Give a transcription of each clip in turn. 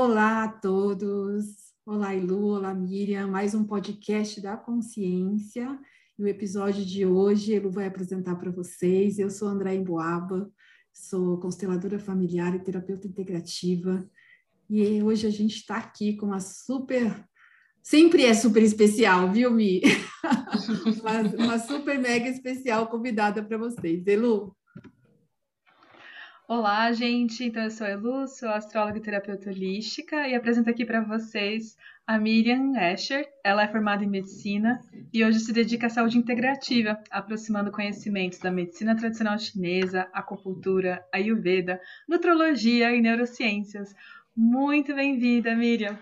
Olá a todos. Olá, Ilu, olá, Miriam. Mais um podcast da consciência. E o episódio de hoje, Ilu vai apresentar para vocês. Eu sou André Emboaba, sou consteladora familiar e terapeuta integrativa. E hoje a gente está aqui com uma super. Sempre é super especial, viu, Mi? uma, uma super mega especial convidada para vocês. Elu, Olá, gente. Então, eu sou a Elu, sou astróloga e terapeuta holística e apresento aqui para vocês a Miriam Escher. Ela é formada em medicina e hoje se dedica à saúde integrativa, aproximando conhecimentos da medicina tradicional chinesa, acupuntura, ayurveda, nutrologia e neurociências. Muito bem-vinda, Miriam.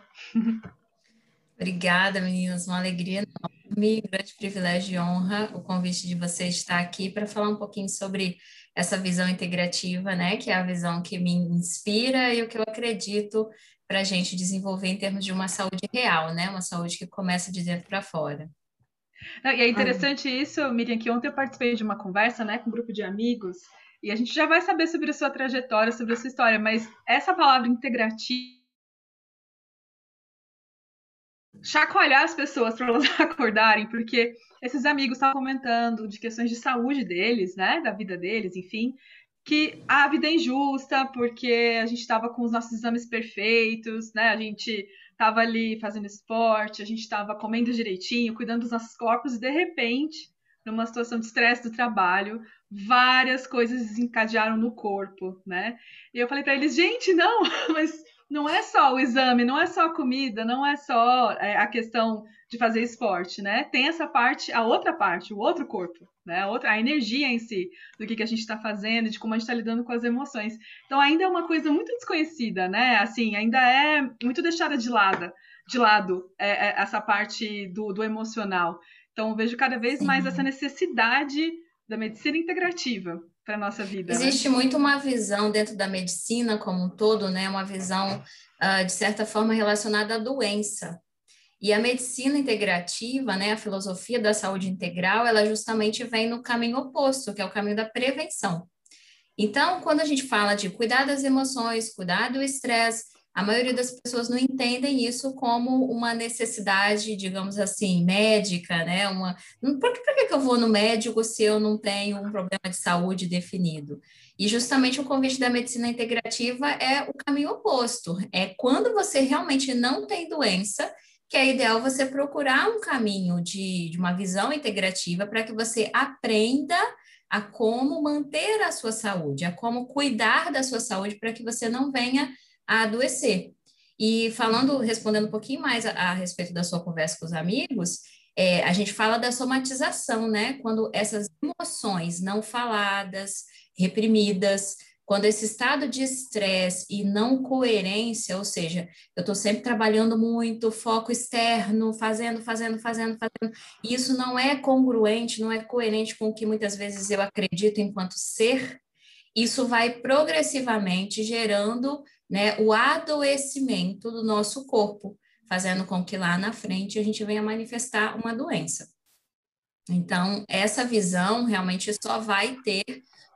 Obrigada, meninas. Uma alegria enorme, grande privilégio e honra o convite de você estar aqui para falar um pouquinho sobre essa visão integrativa, né, que é a visão que me inspira e o que eu acredito para a gente desenvolver em termos de uma saúde real, né, uma saúde que começa de dentro para fora. e é interessante isso, Miriam, que ontem eu participei de uma conversa, né, com um grupo de amigos, e a gente já vai saber sobre a sua trajetória, sobre a sua história, mas essa palavra integrativa chacoalhar as pessoas para elas acordarem, porque esses amigos estavam comentando de questões de saúde deles, né, da vida deles, enfim, que a vida é injusta porque a gente estava com os nossos exames perfeitos, né, a gente estava ali fazendo esporte, a gente estava comendo direitinho, cuidando dos nossos corpos e de repente, numa situação de estresse do trabalho, várias coisas desencadearam no corpo, né? E eu falei para eles, gente, não, mas não é só o exame, não é só a comida, não é só é, a questão de fazer esporte, né? Tem essa parte, a outra parte, o outro corpo, né? A, outra, a energia em si, do que, que a gente está fazendo, de como a gente está lidando com as emoções. Então ainda é uma coisa muito desconhecida, né? Assim, ainda é muito deixada de lado, de lado é, é, essa parte do, do emocional. Então eu vejo cada vez Sim. mais essa necessidade da medicina integrativa para nossa vida. Né? Existe né? muito uma visão dentro da medicina como um todo, né? Uma visão, uh, de certa forma, relacionada à doença. E a medicina integrativa, né, a filosofia da saúde integral, ela justamente vem no caminho oposto, que é o caminho da prevenção. Então, quando a gente fala de cuidar das emoções, cuidar do estresse, a maioria das pessoas não entendem isso como uma necessidade, digamos assim, médica, né? Uma, por, que, por que eu vou no médico se eu não tenho um problema de saúde definido? E justamente o convite da medicina integrativa é o caminho oposto. É quando você realmente não tem doença, que é ideal você procurar um caminho de, de uma visão integrativa para que você aprenda a como manter a sua saúde, a como cuidar da sua saúde para que você não venha a adoecer. E falando, respondendo um pouquinho mais a, a respeito da sua conversa com os amigos, é, a gente fala da somatização, né? Quando essas emoções não faladas, reprimidas, quando esse estado de estresse e não coerência, ou seja, eu estou sempre trabalhando muito, foco externo, fazendo, fazendo, fazendo, fazendo, e isso não é congruente, não é coerente com o que muitas vezes eu acredito enquanto ser, isso vai progressivamente gerando né, o adoecimento do nosso corpo, fazendo com que lá na frente a gente venha manifestar uma doença. Então, essa visão realmente só vai ter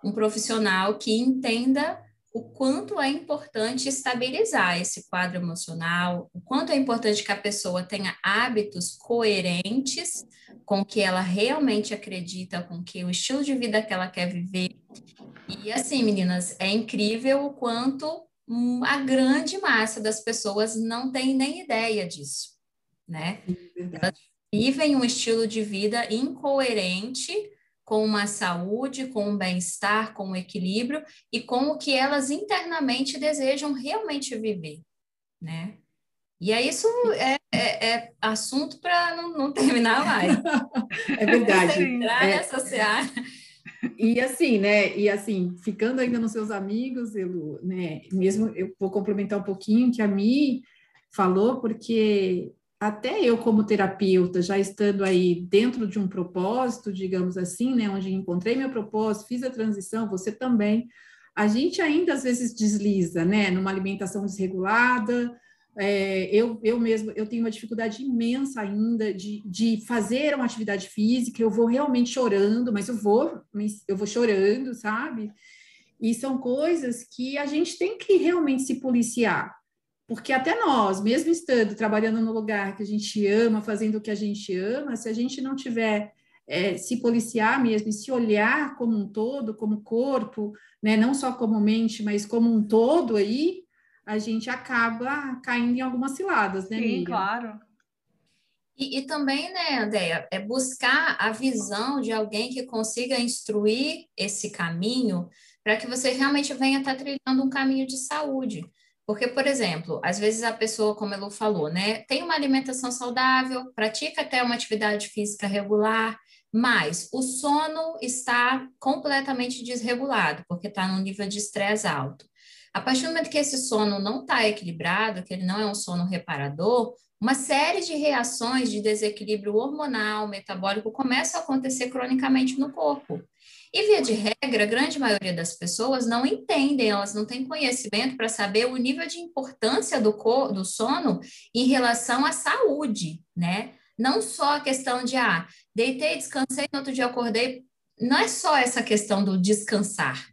um profissional que entenda o quanto é importante estabilizar esse quadro emocional, o quanto é importante que a pessoa tenha hábitos coerentes com o que ela realmente acredita, com que o estilo de vida que ela quer viver. E assim, meninas, é incrível o quanto a grande massa das pessoas não tem nem ideia disso, né? Elas vivem um estilo de vida incoerente com uma saúde, com um bem-estar, com um equilíbrio e com o que elas internamente desejam realmente viver, né? E aí isso é, é, é assunto para não, não, terminar mais. é verdade. Entrar é, nessa seara. E assim, né? E assim, ficando ainda nos seus amigos, eu, né? Mesmo eu vou complementar um pouquinho que a Mi falou, porque até eu como terapeuta, já estando aí dentro de um propósito, digamos assim, né, onde encontrei meu propósito, fiz a transição, você também, a gente ainda às vezes desliza, né, numa alimentação desregulada, é, eu, eu mesmo, eu tenho uma dificuldade imensa ainda de, de fazer uma atividade física, eu vou realmente chorando, mas eu vou, eu vou chorando, sabe? E são coisas que a gente tem que realmente se policiar, porque até nós, mesmo estando trabalhando no lugar que a gente ama, fazendo o que a gente ama, se a gente não tiver é, se policiar mesmo e se olhar como um todo, como corpo, né, não só como mente, mas como um todo aí, a gente acaba caindo em algumas ciladas, né, Sim, claro. E, e, também, né, Andréia, é buscar a visão de alguém que consiga instruir esse caminho para que você realmente venha estar tá trilhando um caminho de saúde. Porque, por exemplo, às vezes a pessoa, como a Lu falou, né, tem uma alimentação saudável, pratica até uma atividade física regular, mas o sono está completamente desregulado, porque está num nível de estresse alto. A partir do momento que esse sono não está equilibrado, que ele não é um sono reparador, uma série de reações de desequilíbrio hormonal, metabólico, começam a acontecer cronicamente no corpo. E, via de regra, a grande maioria das pessoas não entendem, elas não têm conhecimento para saber o nível de importância do, do sono em relação à saúde, né? Não só a questão de, ah, deitei, descansei, no outro dia acordei. Não é só essa questão do descansar,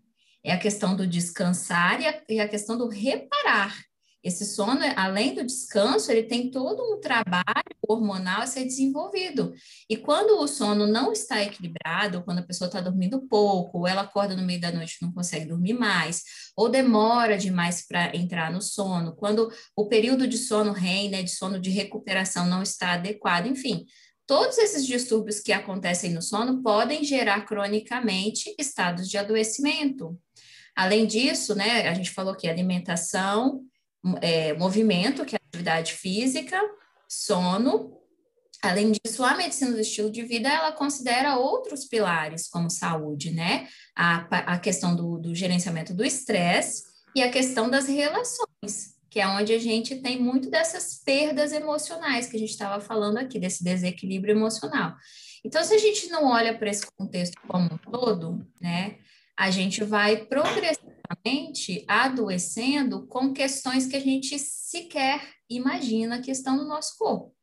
é a questão do descansar e a, e a questão do reparar. Esse sono, além do descanso, ele tem todo um trabalho hormonal a ser desenvolvido. E quando o sono não está equilibrado, quando a pessoa está dormindo pouco, ou ela acorda no meio da noite e não consegue dormir mais, ou demora demais para entrar no sono, quando o período de sono REM, né, de sono de recuperação não está adequado, enfim, Todos esses distúrbios que acontecem no sono podem gerar cronicamente estados de adoecimento. Além disso, né, a gente falou que alimentação, é, movimento, que é atividade física, sono. Além disso, a medicina do estilo de vida, ela considera outros pilares, como saúde, né? A, a questão do, do gerenciamento do estresse e a questão das relações, que é onde a gente tem muito dessas perdas emocionais que a gente estava falando aqui, desse desequilíbrio emocional. Então, se a gente não olha para esse contexto como um todo, né, a gente vai progressivamente adoecendo com questões que a gente sequer imagina que estão no nosso corpo.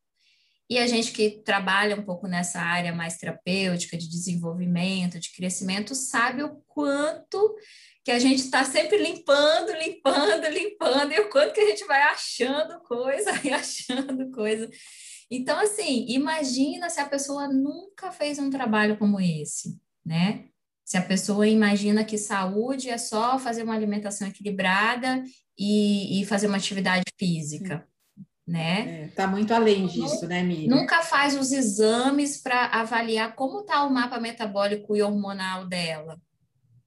E a gente que trabalha um pouco nessa área mais terapêutica, de desenvolvimento, de crescimento, sabe o quanto que a gente está sempre limpando, limpando, limpando, e o quanto que a gente vai achando coisa e achando coisa. Então, assim, imagina se a pessoa nunca fez um trabalho como esse, né? Se a pessoa imagina que saúde é só fazer uma alimentação equilibrada e, e fazer uma atividade física, né? É, tá muito além disso, né, Miriam? Nunca faz os exames para avaliar como está o mapa metabólico e hormonal dela,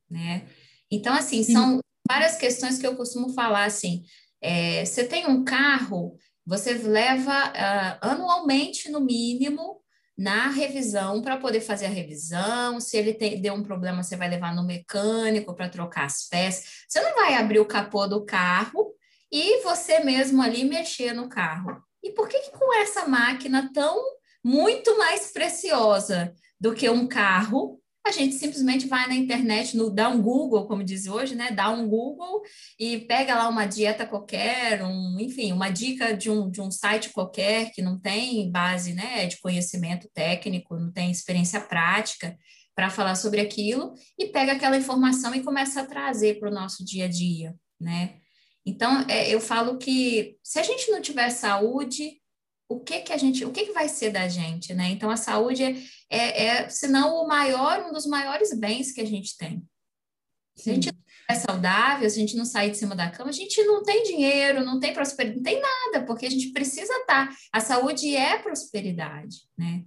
né? Então, assim, são várias questões que eu costumo falar, assim, é, você tem um carro, você leva uh, anualmente, no mínimo, na revisão para poder fazer a revisão. Se ele tem, deu um problema, você vai levar no mecânico para trocar as peças. Você não vai abrir o capô do carro e você mesmo ali mexer no carro. E por que, que com essa máquina tão muito mais preciosa do que um carro, a gente simplesmente vai na internet, no, dá um Google, como diz hoje, né? Dá um Google e pega lá uma dieta qualquer, um, enfim, uma dica de um, de um site qualquer que não tem base né, de conhecimento técnico, não tem experiência prática para falar sobre aquilo, e pega aquela informação e começa a trazer para o nosso dia a dia, né? Então, é, eu falo que se a gente não tiver saúde, o que que a gente, o que que vai ser da gente, né? Então a saúde é, é, é se não o maior, um dos maiores bens que a gente tem. Se a gente não é saudável, se a gente não sair de cima da cama, a gente não tem dinheiro, não tem prosperidade, não tem nada, porque a gente precisa estar. Tá, a saúde é prosperidade, né?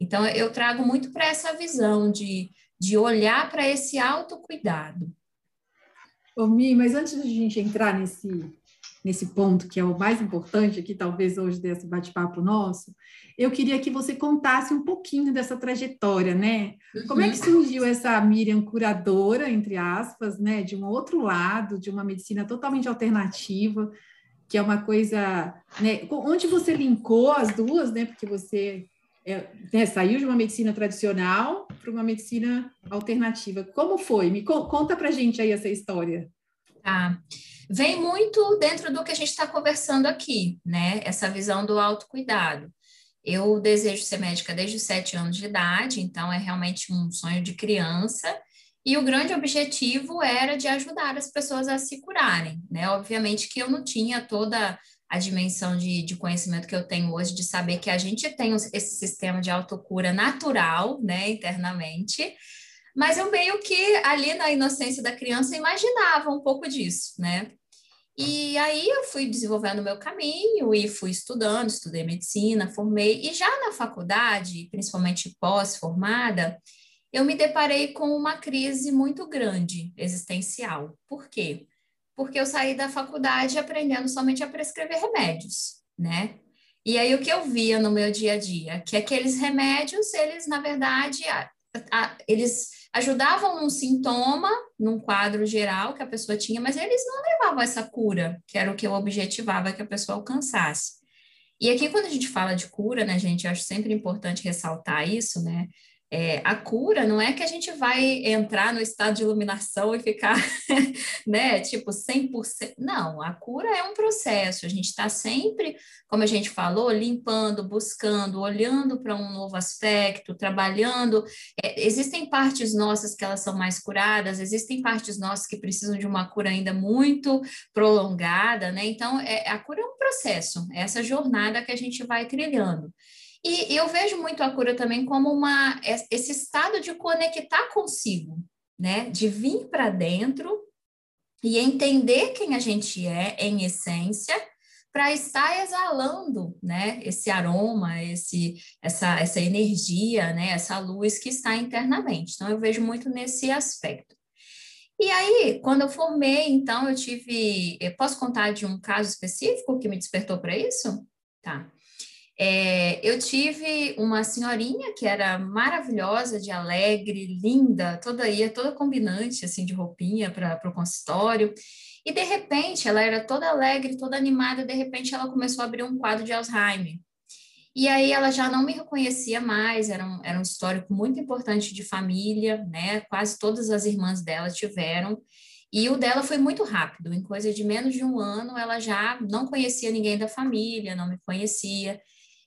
Então eu trago muito para essa visão de, de olhar para esse autocuidado. Ô, Mi, mas antes de a gente entrar nesse nesse ponto que é o mais importante aqui, talvez hoje desse bate-papo nosso, eu queria que você contasse um pouquinho dessa trajetória, né? Como é que uhum. surgiu essa Miriam curadora, entre aspas, né? De um outro lado, de uma medicina totalmente alternativa, que é uma coisa, né? Onde você linkou as duas, né? Porque você é, né, saiu de uma medicina tradicional para uma medicina alternativa. Como foi? Me conta para gente aí essa história. Tá. Ah vem muito dentro do que a gente está conversando aqui, né? Essa visão do autocuidado. Eu desejo ser médica desde os sete anos de idade, então é realmente um sonho de criança. E o grande objetivo era de ajudar as pessoas a se curarem, né? Obviamente que eu não tinha toda a dimensão de, de conhecimento que eu tenho hoje, de saber que a gente tem esse sistema de autocura natural, né, internamente, mas eu meio que ali na inocência da criança imaginava um pouco disso, né? E aí eu fui desenvolvendo o meu caminho e fui estudando, estudei medicina, formei, e já na faculdade, principalmente pós-formada, eu me deparei com uma crise muito grande existencial. Por quê? Porque eu saí da faculdade aprendendo somente a prescrever remédios, né? E aí o que eu via no meu dia a dia? Que aqueles remédios, eles, na verdade, a, a, eles ajudavam num sintoma, num quadro geral que a pessoa tinha, mas eles não levavam essa cura, que era o que eu objetivava que a pessoa alcançasse. E aqui, quando a gente fala de cura, né, gente, eu acho sempre importante ressaltar isso, né? É, a cura não é que a gente vai entrar no estado de iluminação e ficar, né, tipo 100%. Não, a cura é um processo. A gente está sempre, como a gente falou, limpando, buscando, olhando para um novo aspecto, trabalhando. É, existem partes nossas que elas são mais curadas, existem partes nossas que precisam de uma cura ainda muito prolongada, né? Então, é, a cura é um processo, é essa jornada que a gente vai trilhando. E eu vejo muito a cura também como uma, esse estado de conectar consigo, né? De vir para dentro e entender quem a gente é em essência para estar exalando, né, esse aroma, esse, essa, essa energia, né, essa luz que está internamente. Então, eu vejo muito nesse aspecto. E aí, quando eu formei, então, eu tive. Eu posso contar de um caso específico que me despertou para isso? Tá. É, eu tive uma senhorinha que era maravilhosa, de alegre, linda, toda ia toda combinante assim de roupinha para o consultório. E de repente, ela era toda alegre, toda animada, de repente ela começou a abrir um quadro de Alzheimer. E aí ela já não me reconhecia mais, era um, era um histórico muito importante de família, né? Quase todas as irmãs dela tiveram. E o dela foi muito rápido, em coisa de menos de um ano, ela já não conhecia ninguém da família, não me conhecia.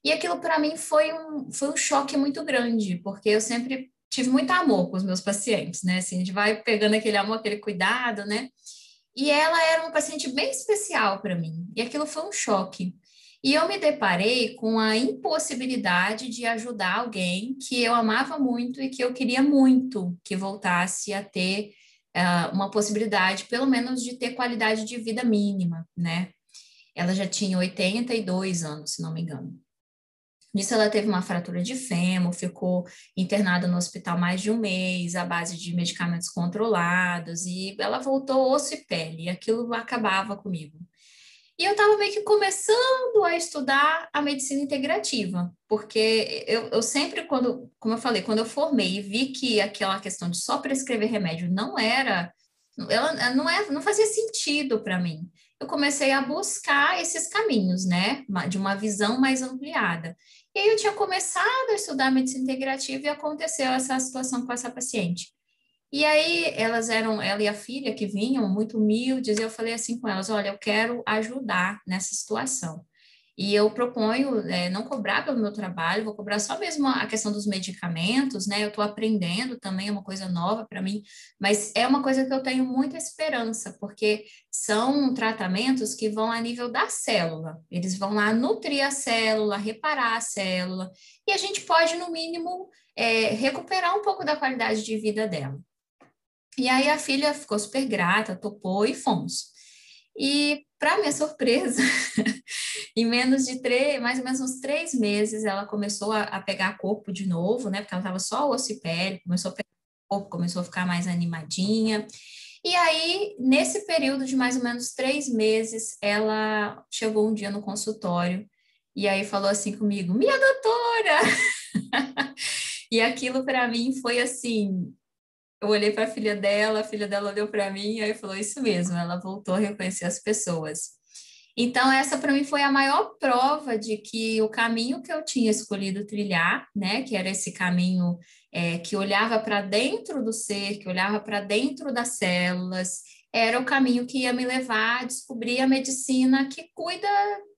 E aquilo para mim foi um, foi um choque muito grande, porque eu sempre tive muito amor com os meus pacientes, né? Assim, a gente vai pegando aquele amor, aquele cuidado, né? E ela era uma paciente bem especial para mim, e aquilo foi um choque. E eu me deparei com a impossibilidade de ajudar alguém que eu amava muito e que eu queria muito que voltasse a ter uh, uma possibilidade, pelo menos, de ter qualidade de vida mínima, né? Ela já tinha 82 anos, se não me engano. Nisso, ela teve uma fratura de fêmur, ficou internada no hospital mais de um mês, à base de medicamentos controlados, e ela voltou osso e pele, e aquilo acabava comigo. E eu estava meio que começando a estudar a medicina integrativa, porque eu, eu, sempre, quando, como eu falei, quando eu formei e vi que aquela questão de só prescrever remédio não era, ela não, é, não fazia sentido para mim. Eu comecei a buscar esses caminhos, né, de uma visão mais ampliada. E aí eu tinha começado a estudar medicina integrativa e aconteceu essa situação com essa paciente. E aí elas eram, ela e a filha que vinham muito humildes, e eu falei assim com elas, olha, eu quero ajudar nessa situação. E eu proponho é, não cobrar pelo meu trabalho, vou cobrar só mesmo a questão dos medicamentos, né? Eu estou aprendendo também, é uma coisa nova para mim, mas é uma coisa que eu tenho muita esperança, porque são tratamentos que vão a nível da célula. Eles vão lá nutrir a célula, reparar a célula, e a gente pode, no mínimo, é, recuperar um pouco da qualidade de vida dela. E aí a filha ficou super grata, topou e fomos. E, para minha surpresa, em menos de três, mais ou menos uns três meses, ela começou a, a pegar corpo de novo, né? Porque ela estava só osso e pele, começou a pegar corpo, começou a ficar mais animadinha. E aí, nesse período de mais ou menos três meses, ela chegou um dia no consultório e aí falou assim comigo: Minha doutora! e aquilo para mim foi assim eu olhei para a filha dela, a filha dela olhou para mim e aí falou isso mesmo, ela voltou a reconhecer as pessoas. Então essa para mim foi a maior prova de que o caminho que eu tinha escolhido trilhar, né, que era esse caminho é, que olhava para dentro do ser, que olhava para dentro das células, era o caminho que ia me levar a descobrir a medicina que cuida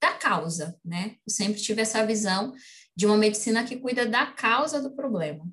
da causa, né? Eu sempre tive essa visão de uma medicina que cuida da causa do problema.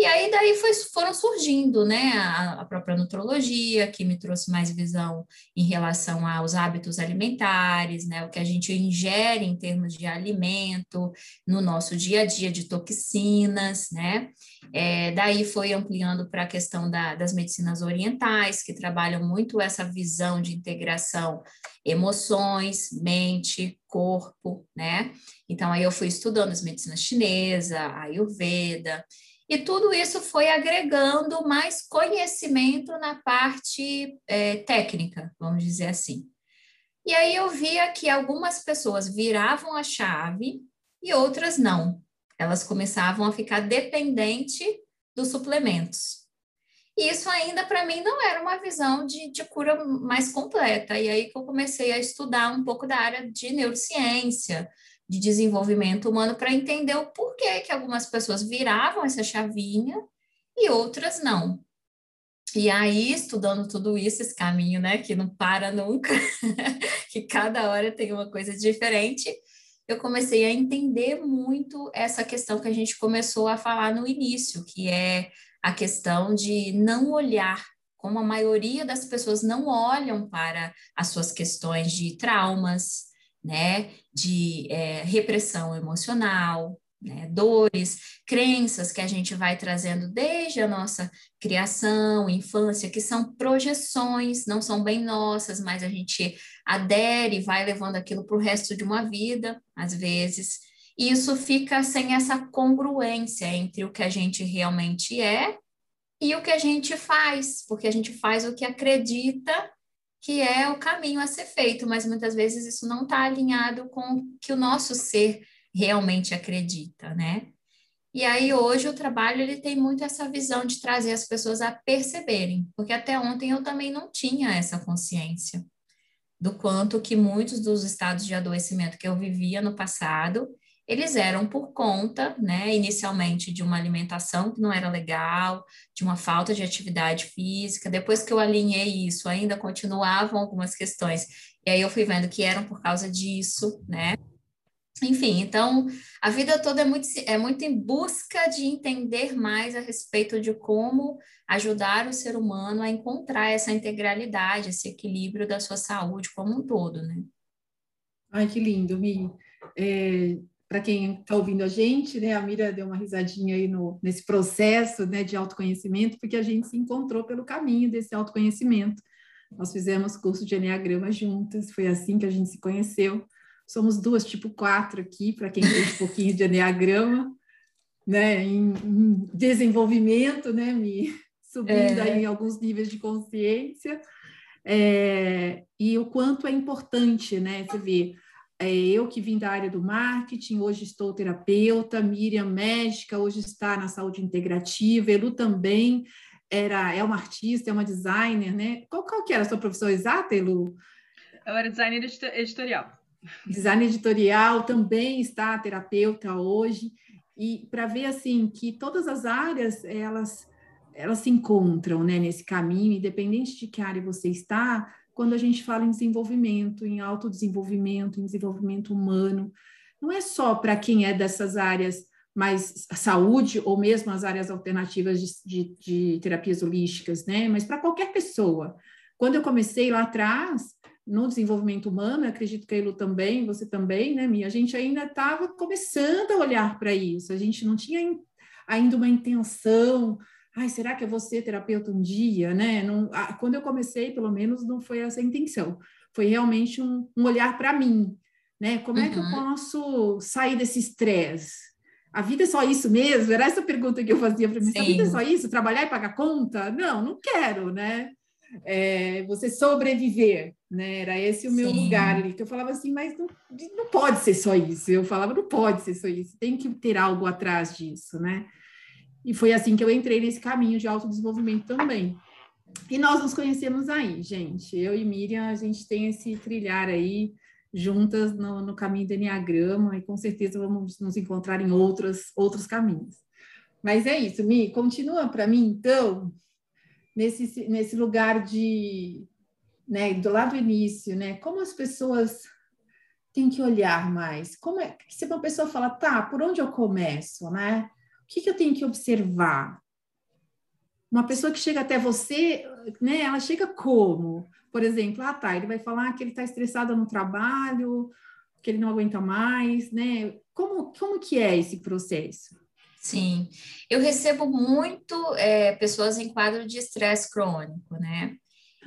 E aí daí foi, foram surgindo, né, a, a, própria nutrologia, que me trouxe mais visão em relação aos hábitos alimentares, né, o que a gente ingere em termos de alimento no nosso dia a dia de toxinas, né, é, daí foi ampliando para a questão da, das medicinas orientais, que trabalham muito essa visão de integração emoções, mente, corpo, né, então aí eu fui estudando as medicinas chinesa, a ayurveda, e tudo isso foi agregando mais conhecimento na parte é, técnica, vamos dizer assim. E aí eu via que algumas pessoas viravam a chave e outras não. Elas começavam a ficar dependente dos suplementos. E isso ainda para mim não era uma visão de, de cura mais completa. E aí que eu comecei a estudar um pouco da área de neurociência, de desenvolvimento humano para entender o porquê que algumas pessoas viravam essa chavinha e outras não. E aí, estudando tudo isso, esse caminho, né, que não para nunca, que cada hora tem uma coisa diferente, eu comecei a entender muito essa questão que a gente começou a falar no início, que é a questão de não olhar, como a maioria das pessoas não olham para as suas questões de traumas, né, de é, repressão emocional, né, dores, crenças que a gente vai trazendo desde a nossa criação, infância, que são projeções, não são bem nossas, mas a gente adere e vai levando aquilo para o resto de uma vida, às vezes. E isso fica sem essa congruência entre o que a gente realmente é e o que a gente faz, porque a gente faz o que acredita que é o caminho a ser feito, mas muitas vezes isso não está alinhado com o que o nosso ser realmente acredita, né? E aí hoje o trabalho ele tem muito essa visão de trazer as pessoas a perceberem, porque até ontem eu também não tinha essa consciência do quanto que muitos dos estados de adoecimento que eu vivia no passado, eles eram por conta, né, inicialmente de uma alimentação que não era legal, de uma falta de atividade física. Depois que eu alinhei isso, ainda continuavam algumas questões. E aí eu fui vendo que eram por causa disso, né? Enfim, então a vida toda é muito, é muito em busca de entender mais a respeito de como ajudar o ser humano a encontrar essa integralidade, esse equilíbrio da sua saúde como um todo, né? Ai, que lindo, Mi. É, para quem está ouvindo a gente, né, a Mira deu uma risadinha aí no, nesse processo né, de autoconhecimento, porque a gente se encontrou pelo caminho desse autoconhecimento. Nós fizemos curso de Enneagrama juntas, foi assim que a gente se conheceu. Somos duas, tipo quatro aqui, para quem tem um pouquinho de Enneagrama, né, em, em desenvolvimento, né, me subindo é. aí em alguns níveis de consciência. É, e o quanto é importante, né, você vê, é, eu que vim da área do marketing, hoje estou terapeuta, Miriam médica, hoje está na saúde integrativa, Elu também era, é uma artista, é uma designer, né? Qual, qual que era a sua profissão exata, Elu? Eu era designer editorial. Design editorial, também está terapeuta hoje, e para ver assim que todas as áreas elas elas se encontram né, nesse caminho, independente de que área você está, quando a gente fala em desenvolvimento, em autodesenvolvimento, em desenvolvimento humano. Não é só para quem é dessas áreas mais saúde ou mesmo as áreas alternativas de, de, de terapias holísticas, né? Mas para qualquer pessoa. Quando eu comecei lá atrás, no desenvolvimento humano, acredito que a Elu também, você também, né, Mia? A gente ainda estava começando a olhar para isso, a gente não tinha ainda uma intenção ai, será que eu vou ser terapeuta um dia, né? Não, quando eu comecei, pelo menos, não foi essa a intenção. Foi realmente um, um olhar para mim, né? Como uhum. é que eu uhum. posso sair desse estresse? A vida é só isso mesmo? Era essa pergunta que eu fazia para mim. A vida é só isso? Trabalhar e pagar conta? Não, não quero, né? É, você sobreviver, né? Era esse o meu Sim. lugar ali. Que eu falava assim, mas não, não pode ser só isso. Eu falava, não pode ser só isso. Tem que ter algo atrás disso, né? E foi assim que eu entrei nesse caminho de autodesenvolvimento também. E nós nos conhecemos aí, gente. Eu e Miriam, a gente tem esse trilhar aí juntas no, no caminho do Enneagrama e com certeza vamos nos encontrar em outros, outros caminhos. Mas é isso, Mi, continua para mim, então, nesse, nesse lugar de, né, do lado do início, né, como as pessoas têm que olhar mais, como é, se uma pessoa fala, tá, por onde eu começo, né, que, que eu tenho que observar? Uma pessoa que chega até você, né? Ela chega como? Por exemplo, ah, tá, ele vai falar que ele está estressado no trabalho, que ele não aguenta mais, né? Como, como que é esse processo? Sim, eu recebo muito é, pessoas em quadro de estresse crônico, né?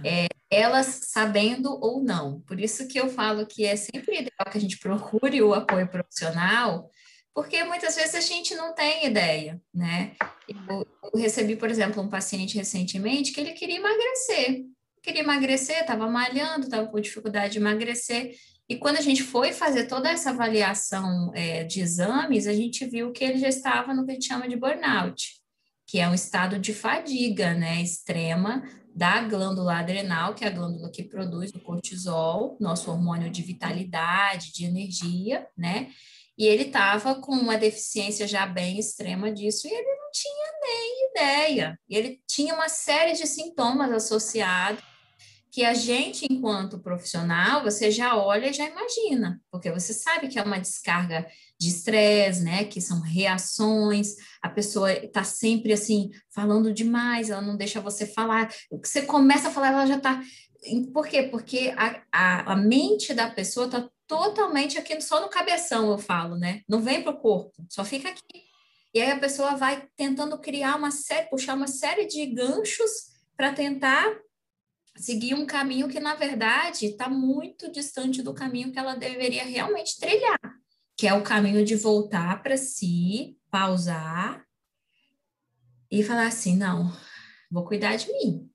É, elas sabendo ou não. Por isso que eu falo que é sempre ideal que a gente procure o apoio profissional, porque muitas vezes a gente não tem ideia, né? Eu, eu recebi, por exemplo, um paciente recentemente que ele queria emagrecer. Queria emagrecer, estava malhando, estava com dificuldade de emagrecer. E quando a gente foi fazer toda essa avaliação é, de exames, a gente viu que ele já estava no que a gente chama de burnout, que é um estado de fadiga né, extrema da glândula adrenal, que é a glândula que produz o cortisol, nosso hormônio de vitalidade, de energia, né? E ele estava com uma deficiência já bem extrema disso e ele não tinha nem ideia. E ele tinha uma série de sintomas associados que a gente, enquanto profissional, você já olha e já imagina, porque você sabe que é uma descarga de estresse, né? Que são reações, a pessoa está sempre assim, falando demais, ela não deixa você falar. Você começa a falar, ela já está. Por quê? Porque a, a, a mente da pessoa está totalmente aqui só no cabeção, eu falo, né? Não vem para o corpo, só fica aqui. E aí a pessoa vai tentando criar uma série, puxar uma série de ganchos para tentar seguir um caminho que, na verdade, está muito distante do caminho que ela deveria realmente trilhar, que é o caminho de voltar para si, pausar e falar assim: não, vou cuidar de mim.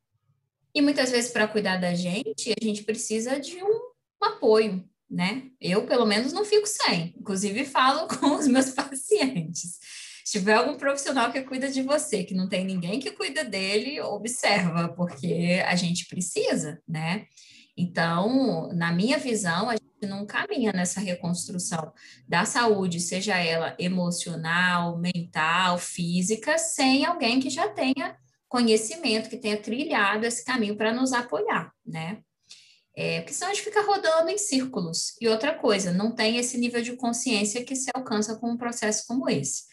E muitas vezes, para cuidar da gente, a gente precisa de um, um apoio, né? Eu, pelo menos, não fico sem. Inclusive, falo com os meus pacientes se tiver algum profissional que cuida de você, que não tem ninguém que cuida dele, observa, porque a gente precisa, né? Então, na minha visão, a gente não caminha nessa reconstrução da saúde, seja ela emocional, mental, física, sem alguém que já tenha conhecimento, que tenha trilhado esse caminho para nos apoiar, né? É, porque senão a gente fica rodando em círculos. E outra coisa, não tem esse nível de consciência que se alcança com um processo como esse.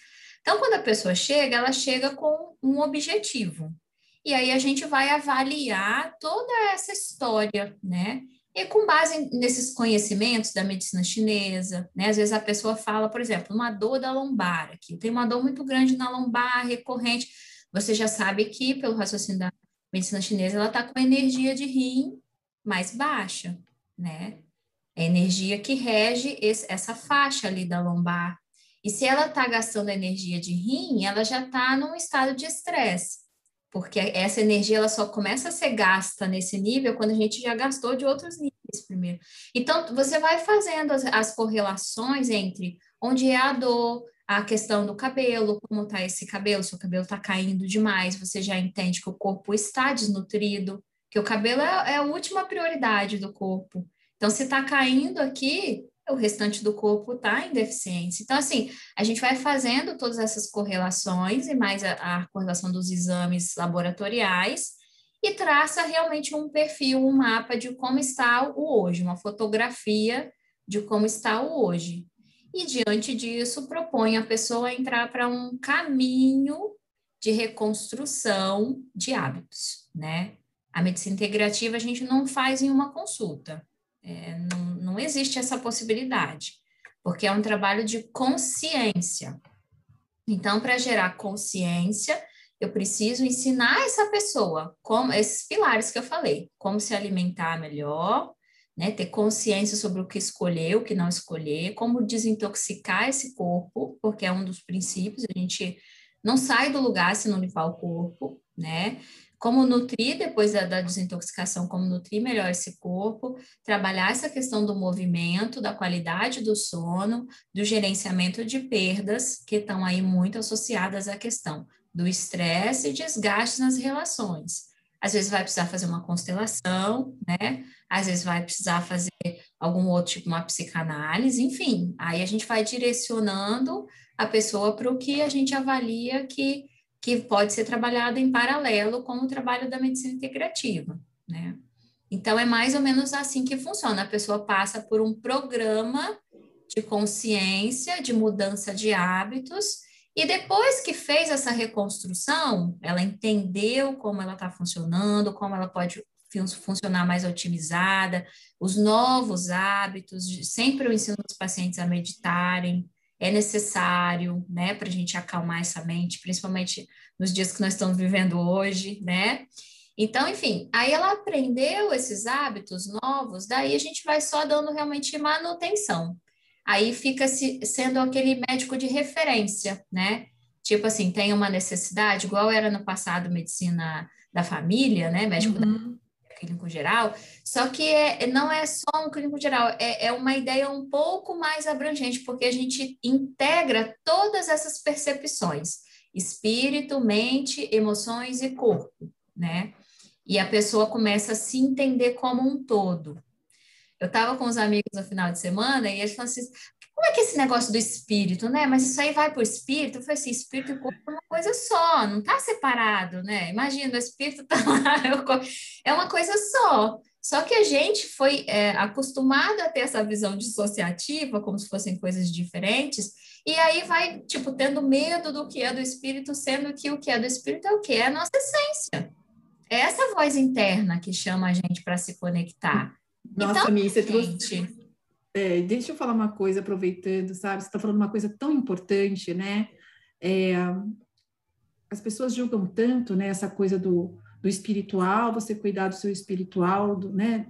Então, quando a pessoa chega, ela chega com um objetivo. E aí a gente vai avaliar toda essa história, né? E com base nesses conhecimentos da medicina chinesa, né? Às vezes a pessoa fala, por exemplo, uma dor da lombar aqui, tem uma dor muito grande na lombar, recorrente. Você já sabe que, pelo raciocínio da medicina chinesa, ela está com a energia de rim mais baixa, né? É a energia que rege esse, essa faixa ali da lombar. E se ela está gastando energia de rim, ela já está num estado de estresse, porque essa energia ela só começa a ser gasta nesse nível quando a gente já gastou de outros níveis primeiro. Então, você vai fazendo as, as correlações entre onde é a dor, a questão do cabelo, como está esse cabelo, se o cabelo está caindo demais, você já entende que o corpo está desnutrido, que o cabelo é, é a última prioridade do corpo. Então, se está caindo aqui, o restante do corpo está em deficiência. Então, assim, a gente vai fazendo todas essas correlações e mais a, a, correlação dos exames laboratoriais e traça realmente um perfil, um mapa de como está o hoje, uma fotografia de como está o hoje. E diante disso, propõe a pessoa entrar para um caminho de reconstrução de hábitos, né? A medicina integrativa a gente não faz em uma consulta. É, não, não existe essa possibilidade, porque é um trabalho de consciência. Então, para gerar consciência, eu preciso ensinar essa pessoa como esses pilares que eu falei, como se alimentar melhor, né, ter consciência sobre o que escolher, o que não escolher, como desintoxicar esse corpo, porque é um dos princípios, a gente não sai do lugar se não limpar o corpo, né? como nutrir depois da, da, desintoxicação, como nutrir melhor esse corpo, trabalhar essa questão do movimento, da qualidade do sono, do gerenciamento de perdas, que estão aí muito associadas à questão do estresse e desgaste nas relações. Às vezes vai precisar fazer uma constelação, né? Às vezes vai precisar fazer algum outro tipo, uma psicanálise, enfim. Aí a gente vai direcionando a pessoa para o que a gente avalia que que pode ser trabalhado em paralelo com o trabalho da medicina integrativa, né? Então, é mais ou menos assim que funciona. A pessoa passa por um programa de consciência, de mudança de hábitos, E depois que fez essa reconstrução, ela entendeu como ela está funcionando, como ela pode funcionar mais otimizada, os novos hábitos, sempre eu ensino os pacientes a meditarem, é necessário, né, para a gente acalmar essa mente, principalmente nos dias que nós estamos vivendo hoje, né? Então, enfim, aí ela aprendeu esses hábitos novos, daí a gente vai só dando realmente manutenção. Aí fica se, sendo aquele médico de referência, né? Tipo assim, tem uma necessidade, igual era no passado medicina da família, né? Médico uhum. da clínico geral, só que é, não é só um clínico geral, é, é uma ideia um pouco mais abrangente, porque a gente integra todas essas percepções, espírito, mente, emoções e corpo, né? E a pessoa começa a se entender como um todo. Eu estava com os amigos no final de semana e eles falaram assim: como é que é esse negócio do espírito, né? Mas isso aí vai para o espírito? Eu falei assim: espírito e corpo é uma coisa só, não está separado, né? Imagina, o espírito está lá, é uma coisa só. Só que a gente foi é, acostumado a ter essa visão dissociativa, como se fossem coisas diferentes, e aí vai, tipo, tendo medo do que é do espírito, sendo que o que é do espírito é o que? É a nossa essência. É essa voz interna que chama a gente para se conectar. Nossa, então, Mi, você trouxe. É, deixa eu falar uma coisa, aproveitando, sabe? Você está falando uma coisa tão importante, né? É, as pessoas julgam tanto, né? Essa coisa do, do espiritual, você cuidar do seu espiritual, do, né?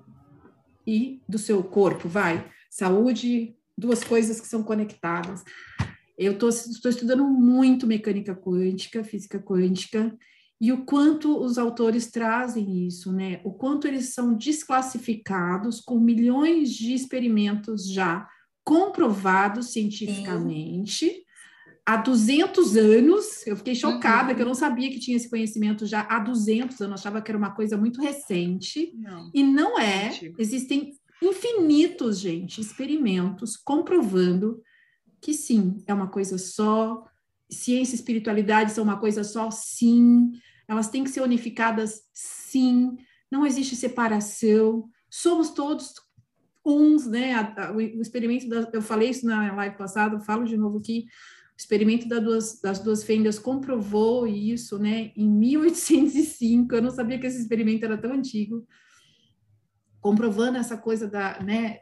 E do seu corpo, vai. Saúde, duas coisas que são conectadas. Eu estou estudando muito mecânica quântica, física quântica, e o quanto os autores trazem isso, né? O quanto eles são desclassificados com milhões de experimentos já comprovados cientificamente. Sim. Há 200 anos, eu fiquei chocada uhum. que eu não sabia que tinha esse conhecimento já há 200 anos, achava que era uma coisa muito recente. Não. E não é. Existem infinitos, gente, experimentos comprovando que sim, é uma coisa só, ciência e espiritualidade são uma coisa só, sim. Elas têm que ser unificadas, sim. Não existe separação. Somos todos uns, né? o experimento da, eu falei isso na live passada, falo de novo aqui. O experimento das duas, das duas fendas comprovou isso, né? Em 1805, eu não sabia que esse experimento era tão antigo, comprovando essa coisa da, né,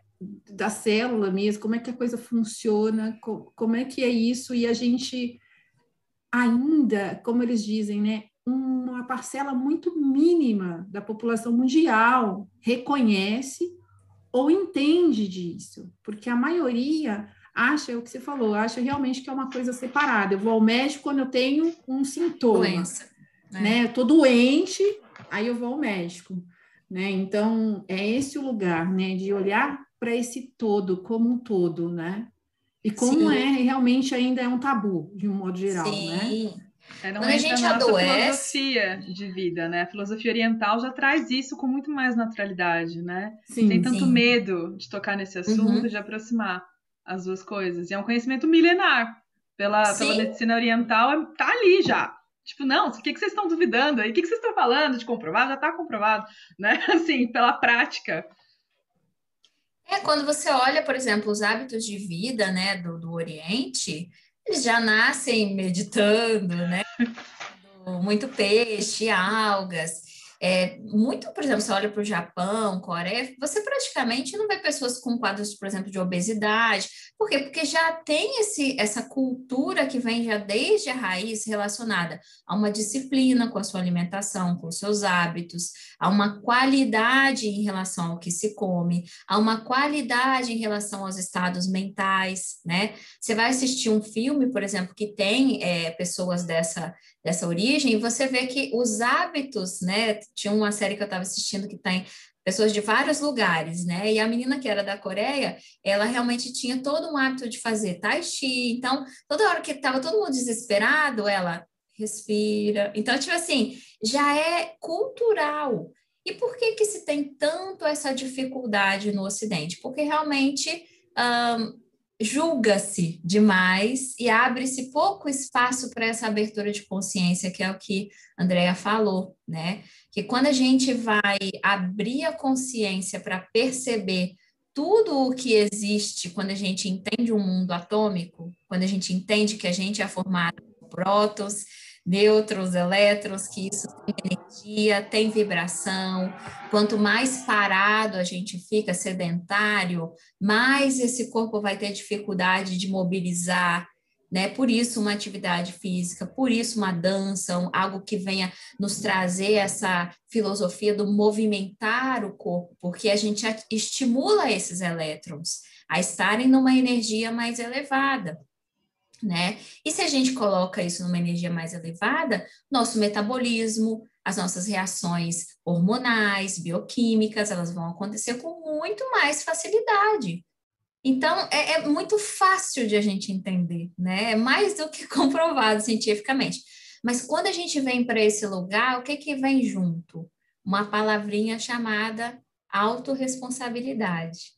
da célula mesmo, como é que a coisa funciona, como é que é isso, e a gente ainda, como eles dizem, né, uma parcela muito mínima da população mundial reconhece ou entende disso, porque a maioria acha é o que você falou, acha realmente que é uma coisa separada. Eu vou ao médico quando eu tenho um sintoma, Doença, né? né? Eu tô doente, aí eu vou ao médico, né? Então é esse o lugar, né, de olhar para esse todo como um todo, né? E como Sim. é realmente ainda é um tabu, de um modo geral, Sim. né? É, não Quando a gente na adoece... filosofia de vida, né? A filosofia oriental já traz isso com muito mais naturalidade, né? Sim, Tem tanto sim. medo de tocar nesse assunto, uhum. de aproximar as duas coisas. E é um conhecimento milenar. Pela, pela medicina oriental, tá ali já. Tipo, não, o que, que vocês estão duvidando aí? O que, que vocês estão falando de comprovar? Já está comprovado, né? Assim, pela prática. É, quando você olha, por exemplo, os hábitos de vida, né, do, do Oriente, eles já nascem meditando, né? Muito peixe, algas. É, muito, por exemplo, você olha para o Japão, Coreia, você praticamente não vê pessoas com quadros, por exemplo, de obesidade. Por quê? Porque já tem esse, essa cultura que vem já desde a raiz relacionada a uma disciplina com a sua alimentação, com os seus hábitos, a uma qualidade em relação ao que se come, a uma qualidade em relação aos estados mentais, né? Você vai assistir um filme, por exemplo, que tem é, pessoas dessa, dessa origem, você vê que os hábitos, né? Tinha uma série que eu estava assistindo que tem pessoas de vários lugares, né? E a menina que era da Coreia, ela realmente tinha todo um hábito de fazer tai chi. Então, toda hora que estava todo mundo desesperado, ela respira. Então, tipo assim, já é cultural. E por que que se tem tanto essa dificuldade no Ocidente? Porque realmente um, julga-se demais e abre-se pouco espaço para essa abertura de consciência, que é o que Andrea falou, né? Que quando a gente vai abrir a consciência para perceber tudo o que existe quando a gente entende um mundo atômico, quando a gente entende que a gente é formado prótons, nêutrons, elétrons, que isso tem energia, tem vibração. Quanto mais parado a gente fica, sedentário, mais esse corpo vai ter dificuldade de mobilizar, né? Por isso uma atividade física, por isso uma dança, algo que venha nos trazer essa filosofia do movimentar o corpo, porque a gente estimula esses elétrons a estarem numa energia mais elevada né? E se a gente coloca isso numa energia mais elevada, nosso metabolismo, as nossas reações hormonais, bioquímicas, elas vão acontecer com muito mais facilidade. Então, é, é muito fácil de a gente entender, né? É mais do que comprovado cientificamente. Mas quando a gente vem para esse lugar, o que, que vem junto? Uma palavrinha chamada autorresponsabilidade.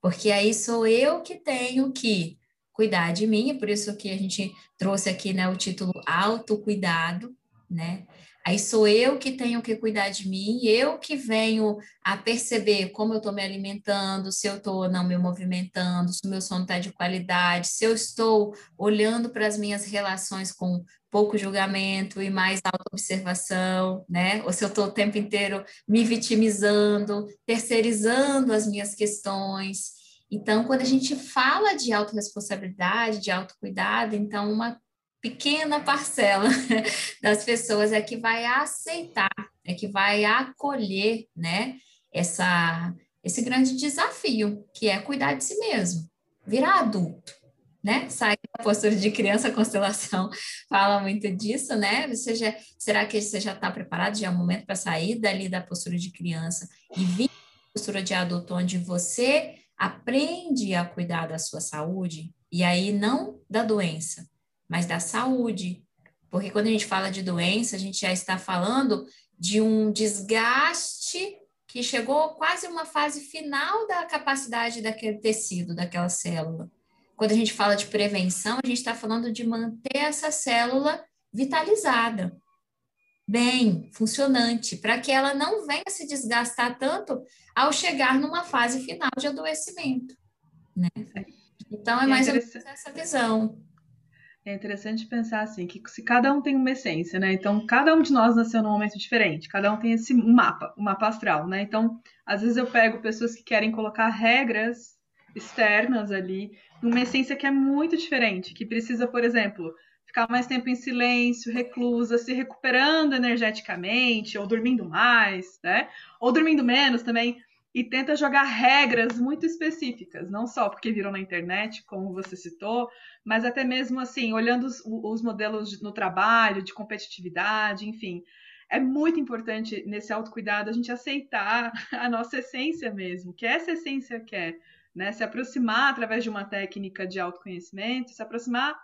Porque aí sou eu que tenho que cuidar de mim, é por isso que a gente trouxe aqui né, o título Autocuidado, né? Aí sou eu que tenho que cuidar de mim, eu que venho a perceber como eu estou me alimentando, se eu estou não me movimentando, se o meu sono está de qualidade, se eu estou olhando para as minhas relações com pouco julgamento e mais auto-observação, né? Ou se eu estou o tempo inteiro me vitimizando, terceirizando as minhas questões. Então, quando a gente fala de autorresponsabilidade, de autocuidado, então uma pequena parcela das pessoas é que vai aceitar, é que vai acolher, né, essa, esse grande desafio, que é cuidar de si mesmo, virar adulto, né? Sair da postura de criança, a constelação fala muito disso, né? Você já, será que você já está preparado? Já é o momento para sair dali da postura de criança e vir para a postura de adulto, onde você aprende a cuidar da sua saúde, e aí não da doença, mas da saúde. Porque quando a gente fala de doença, a gente já está falando de um desgaste que chegou quase uma fase final da capacidade daquele tecido, daquela célula. Quando a gente fala de prevenção, a gente está falando de manter essa célula vitalizada bem, funcionante, para que ela não venha se desgastar tanto ao chegar numa fase final de adoecimento. Né? Então, é, é mais ou menos essa visão. É interessante pensar assim, que se cada um tem uma essência, né? Então, cada um de nós nasceu num momento diferente, cada um tem esse mapa, um mapa astral, né? Então, às vezes eu pego pessoas que querem colocar regras externas ali, numa essência que é muito diferente, que precisa, por exemplo, ficar mais tempo em silêncio, reclusa, se recuperando energeticamente, ou dormindo mais, né? Ou dormindo menos também, e tenta jogar regras muito específicas, não só porque viram na internet, como você citou, mas até mesmo assim, olhando os, os modelos no trabalho, de competitividade, enfim. É muito importante nesse autocuidado a gente aceitar a nossa essência mesmo, que essa essência quer, né? Se aproximar através de uma técnica de autoconhecimento, se aproximar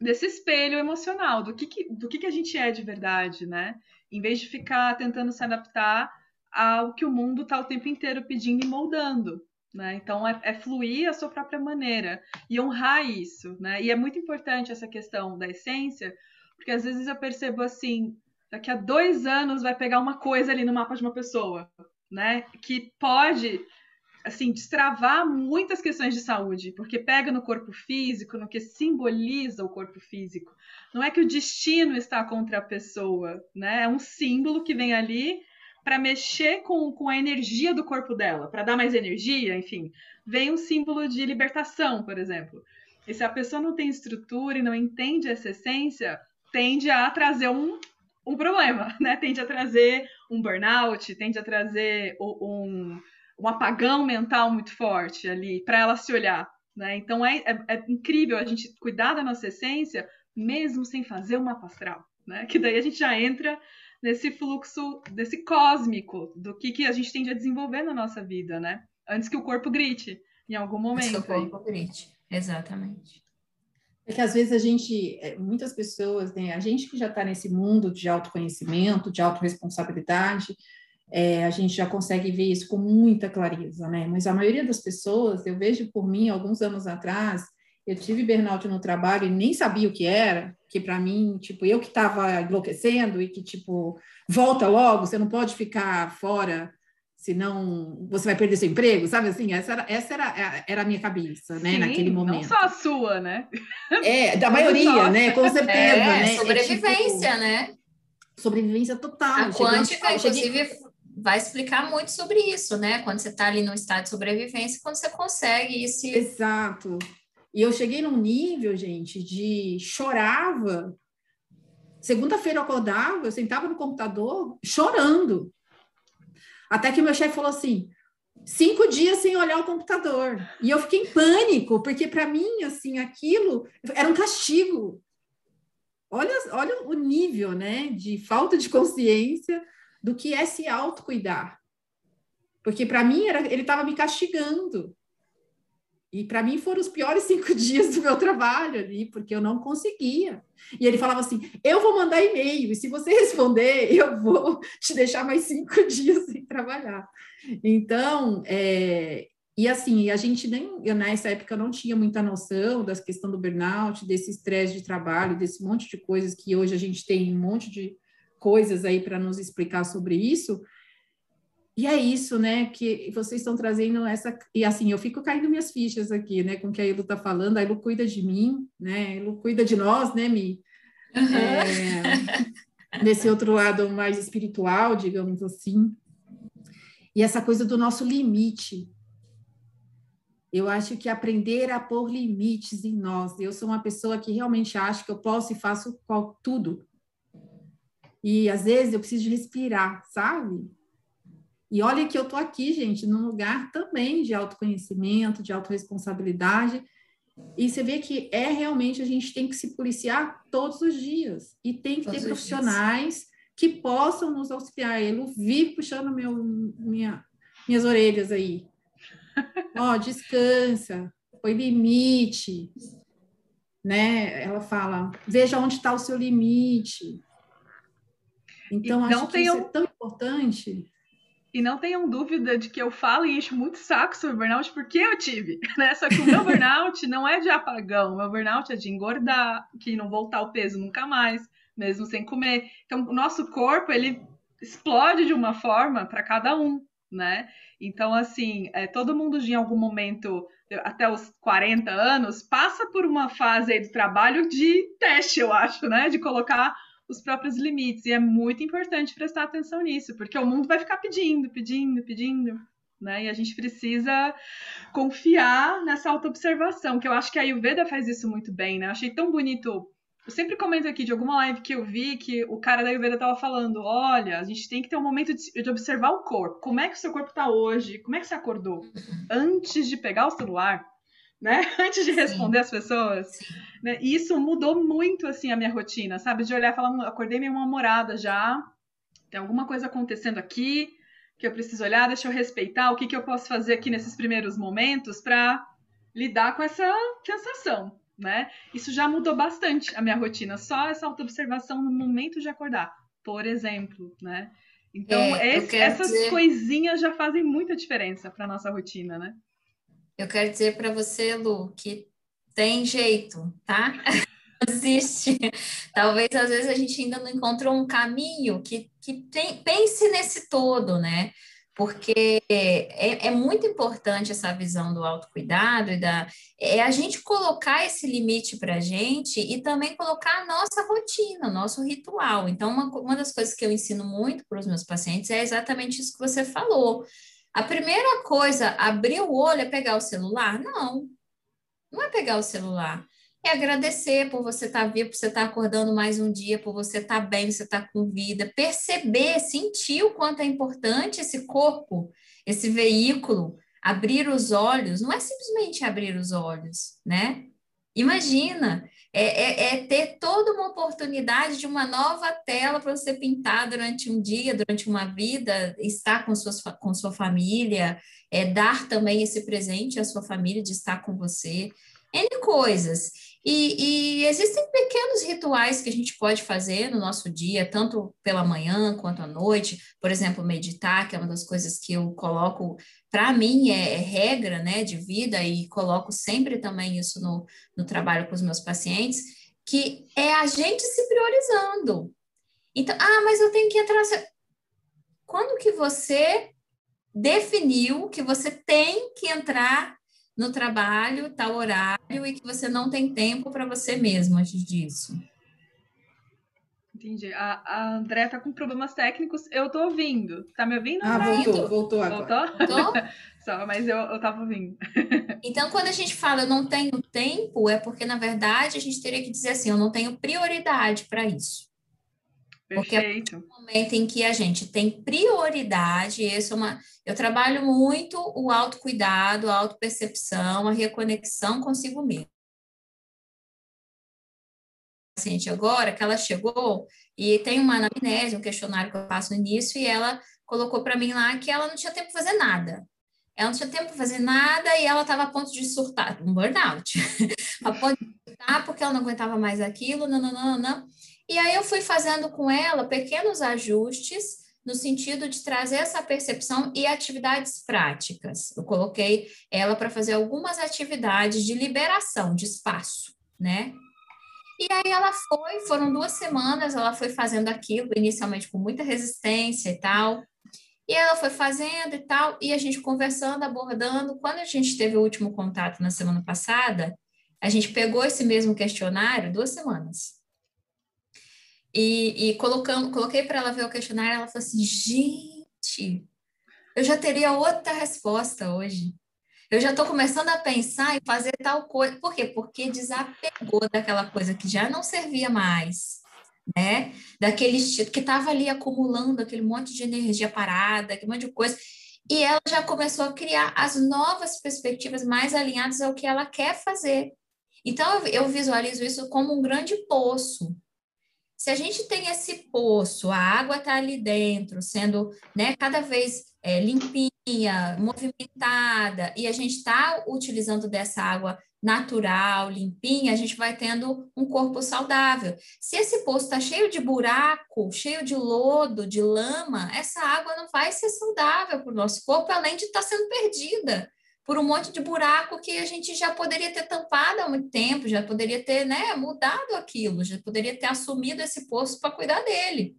desse espelho emocional, do que, que do que, que a gente é de verdade, né? Em vez de ficar tentando se adaptar ao que o mundo está o tempo inteiro pedindo e moldando. Né? Então, é, é, fluir a sua própria maneira e honrar isso. Né? E é muito importante essa questão da essência, porque às vezes eu percebo assim: daqui a dois anos vai pegar uma coisa ali no mapa de uma pessoa, né? que pode assim, destravar muitas questões de saúde, porque pega no corpo físico, no que simboliza o corpo físico. Não é que o destino está contra a pessoa, né? É um símbolo que vem ali para mexer com, com a energia do corpo dela, para dar mais energia, enfim. Vem um símbolo de libertação, por exemplo. E se a pessoa não tem estrutura e não entende essa essência, tende a trazer um, um problema, né? Tende a trazer um burnout, tende a trazer um um apagão mental muito forte ali para ela se olhar. Né? Então é, é, é, incrível a gente cuidar da nossa essência mesmo sem fazer uma mapa astral, né? Que daí a gente já entra nesse fluxo, desse cósmico do que, que a gente tende a desenvolver na nossa vida, né? Antes que o corpo grite em algum momento. Antes que o corpo grite, exatamente. É que às vezes a gente, é, muitas pessoas, né, a gente que já está nesse mundo de autoconhecimento, de autorresponsabilidade, é, a gente já consegue ver isso com muita clareza, né? Mas a maioria das pessoas, eu vejo por mim, alguns anos atrás, eu tive burnout no trabalho e nem sabia o que era, que para mim, tipo, eu que estava enlouquecendo e que, tipo, volta logo, você não pode ficar fora senão você vai perder seu emprego, sabe assim? Essa era, essa era, era a minha cabeça, né, Sim, naquele momento. Não só a sua, né? É, da maioria, né? Com certeza, é, né? Sobrevivência, é tipo, né? Sobrevivência total. A quântica, inclusive, vai explicar muito sobre isso, né? Quando você está ali no estado de sobrevivência, quando você consegue isso. Exato. E eu cheguei num nível, gente, de chorava. Segunda-feira eu acordava, eu sentava no computador chorando. Até que meu chefe falou assim: cinco dias sem olhar o computador. E eu fiquei em pânico, porque para mim, assim, aquilo era um castigo. Olha, olha o nível, né, de falta de consciência do que é se autocuidar. Porque para mim era, ele estava me castigando. E para mim foram os piores cinco dias do meu trabalho ali, porque eu não conseguia. E ele falava assim: eu vou mandar e-mail, e se você responder, eu vou te deixar mais cinco dias sem trabalhar. Então, é, e assim, a gente nem, eu, nessa época eu não tinha muita noção das questão do burnout, desse estresse de trabalho, desse monte de coisas que hoje a gente tem um monte de coisas aí para nos explicar sobre isso. E é isso, né, que vocês estão trazendo essa. E assim, eu fico caindo minhas fichas aqui, né, com o que a Ilu está falando. A Ilu cuida de mim, né, a Ilu cuida de nós, né, Mi? Uhum. É, nesse outro lado mais espiritual, digamos assim. E essa coisa do nosso limite. Eu acho que aprender a pôr limites em nós. Eu sou uma pessoa que realmente acho que eu posso e faço tudo. E às vezes eu preciso respirar, sabe? E olha que eu estou aqui, gente, num lugar também de autoconhecimento, de autorresponsabilidade. E você vê que é realmente a gente tem que se policiar todos os dias. E tem que todos ter profissionais dias. que possam nos auxiliar. Ele vive puxando meu, minha, minhas orelhas aí. Ó, oh, descansa, põe limite. Né? Ela fala, veja onde está o seu limite. Então, acho que isso é tão importante. E não tenham dúvida de que eu falo e encho muito saco sobre burnout porque eu tive, né? Só que o meu burnout não é de apagão, o meu burnout é de engordar, que não voltar o peso nunca mais, mesmo sem comer. Então, o nosso corpo, ele explode de uma forma para cada um, né? Então, assim, é, todo mundo em algum momento, até os 40 anos, passa por uma fase aí do trabalho de teste, eu acho, né? De colocar os próprios limites. E é muito importante prestar atenção nisso, porque o mundo vai ficar pedindo, pedindo, pedindo. Né? E a gente precisa confiar nessa autoobservação, que eu acho que a Ayurveda faz isso muito bem, né? Eu achei tão bonito. Eu sempre comento aqui de alguma live que eu vi que o cara da Ayurveda estava falando: olha, a gente tem que ter um momento de, de observar o corpo. Como é que o seu corpo está hoje? Como é que você acordou? Antes de pegar o celular, né? Antes de responder Sim. as pessoas. Né? E isso mudou muito, assim, a minha rotina, sabe? De olhar e falar, hum, acordei meio mal-humorada já, tem alguma coisa acontecendo aqui que eu preciso olhar, deixa eu respeitar, o que, que eu posso fazer aqui nesses primeiros momentos para lidar com essa sensação, né? Isso já mudou bastante a minha rotina, só essa autoobservação no momento de acordar, por exemplo, né? Então, é, esse, essas dizer... coisinhas já fazem muita diferença para nossa rotina, né? Eu quero dizer para você, Lu, que tem jeito, tá? Existe. Talvez às vezes a gente ainda não encontrou um caminho que, que tem, pense nesse todo, né? Porque é, é muito importante essa visão do autocuidado e da é a gente colocar esse limite para a gente e também colocar a nossa rotina, o nosso ritual. Então, uma, uma das coisas que eu ensino muito para os meus pacientes é exatamente isso que você falou a primeira coisa, abrir o olho é pegar o celular? Não, não é pegar o celular. É agradecer por você estar tá vivo, por você estar tá acordando mais um dia, por você estar tá bem, você estar tá com vida. Perceber, sentir o quanto é importante esse corpo, esse veículo. Abrir os olhos, não é simplesmente abrir os olhos, né? Imagina, é, é, é, ter toda uma oportunidade de uma nova tela para você pintar durante um dia, durante uma vida, estar com, suas, com sua família, é, dar também esse presente à sua família de estar com você, N coisas. E, e, existem pequenos rituais que a gente pode fazer no nosso dia, tanto pela manhã quanto à noite. Por exemplo, meditar, que é uma das coisas que eu coloco, para mim, é, é, regra né, de vida, e coloco sempre também isso no, no trabalho com os meus pacientes, que é a gente se priorizando. Então, ah, mas eu tenho que entrar. Quando que você definiu que você tem que entrar no trabalho, tal horário, e que você não tem tempo para você mesmo antes disso. Entendi. A, a André tá com problemas técnicos. Eu tô ouvindo. Tá me ouvindo? Ah, voltou, voltou agora. Voltou? Só, mas eu, eu tava ouvindo. então, quando a gente fala eu não tenho tempo, é porque, na verdade, a gente teria que dizer assim, eu não tenho prioridade para isso. Perfeito. Porque é o momento em que a gente tem prioridade, isso é uma. Eu trabalho muito o autocuidado, a autopercepção, a reconexão consigo mesmo. Paciente agora que ela chegou e tem uma anamnese, um questionário que eu faço no início, e ela colocou para mim lá que ela não tinha tempo para fazer nada. Ela não tinha tempo para fazer nada e ela estava a ponto de surtar, um burnout. a ponto de surtar porque ela não aguentava mais aquilo, não, não, não, não. E aí eu fui fazendo com ela pequenos ajustes no sentido de trazer essa percepção e atividades práticas. Eu coloquei ela para fazer algumas atividades de liberação de espaço, né? E aí ela foi, foram duas semanas, ela foi fazendo aquilo, inicialmente com muita resistência e tal. E ela foi fazendo e tal, e a gente conversando, abordando. Quando a gente teve o último contato na semana passada, a gente pegou esse mesmo questionário duas semanas. E, e colocando, coloquei para ela ver o questionário, ela falou assim: gente, eu já teria outra resposta hoje. Eu já estou começando a pensar em fazer tal coisa. Por quê? Porque desapegou daquela coisa que já não servia mais, né? Daquele que estava ali acumulando aquele monte de energia parada, aquele monte de coisa. E ela já começou a criar as novas perspectivas mais alinhadas ao que ela quer fazer. Então, eu visualizo isso como um grande poço, se a gente tem esse poço, a água está ali dentro, sendo né, cada vez é, limpinha, movimentada, e a gente está utilizando dessa água natural, limpinha, a gente vai tendo um corpo saudável. Se esse poço está cheio de buraco, cheio de lodo, de lama, essa água não vai ser saudável para o nosso corpo, além de estar tá sendo perdida por um monte de buraco que a gente já poderia ter tampado há muito tempo, já poderia ter né, mudado aquilo, já poderia ter assumido esse posto para cuidar dele.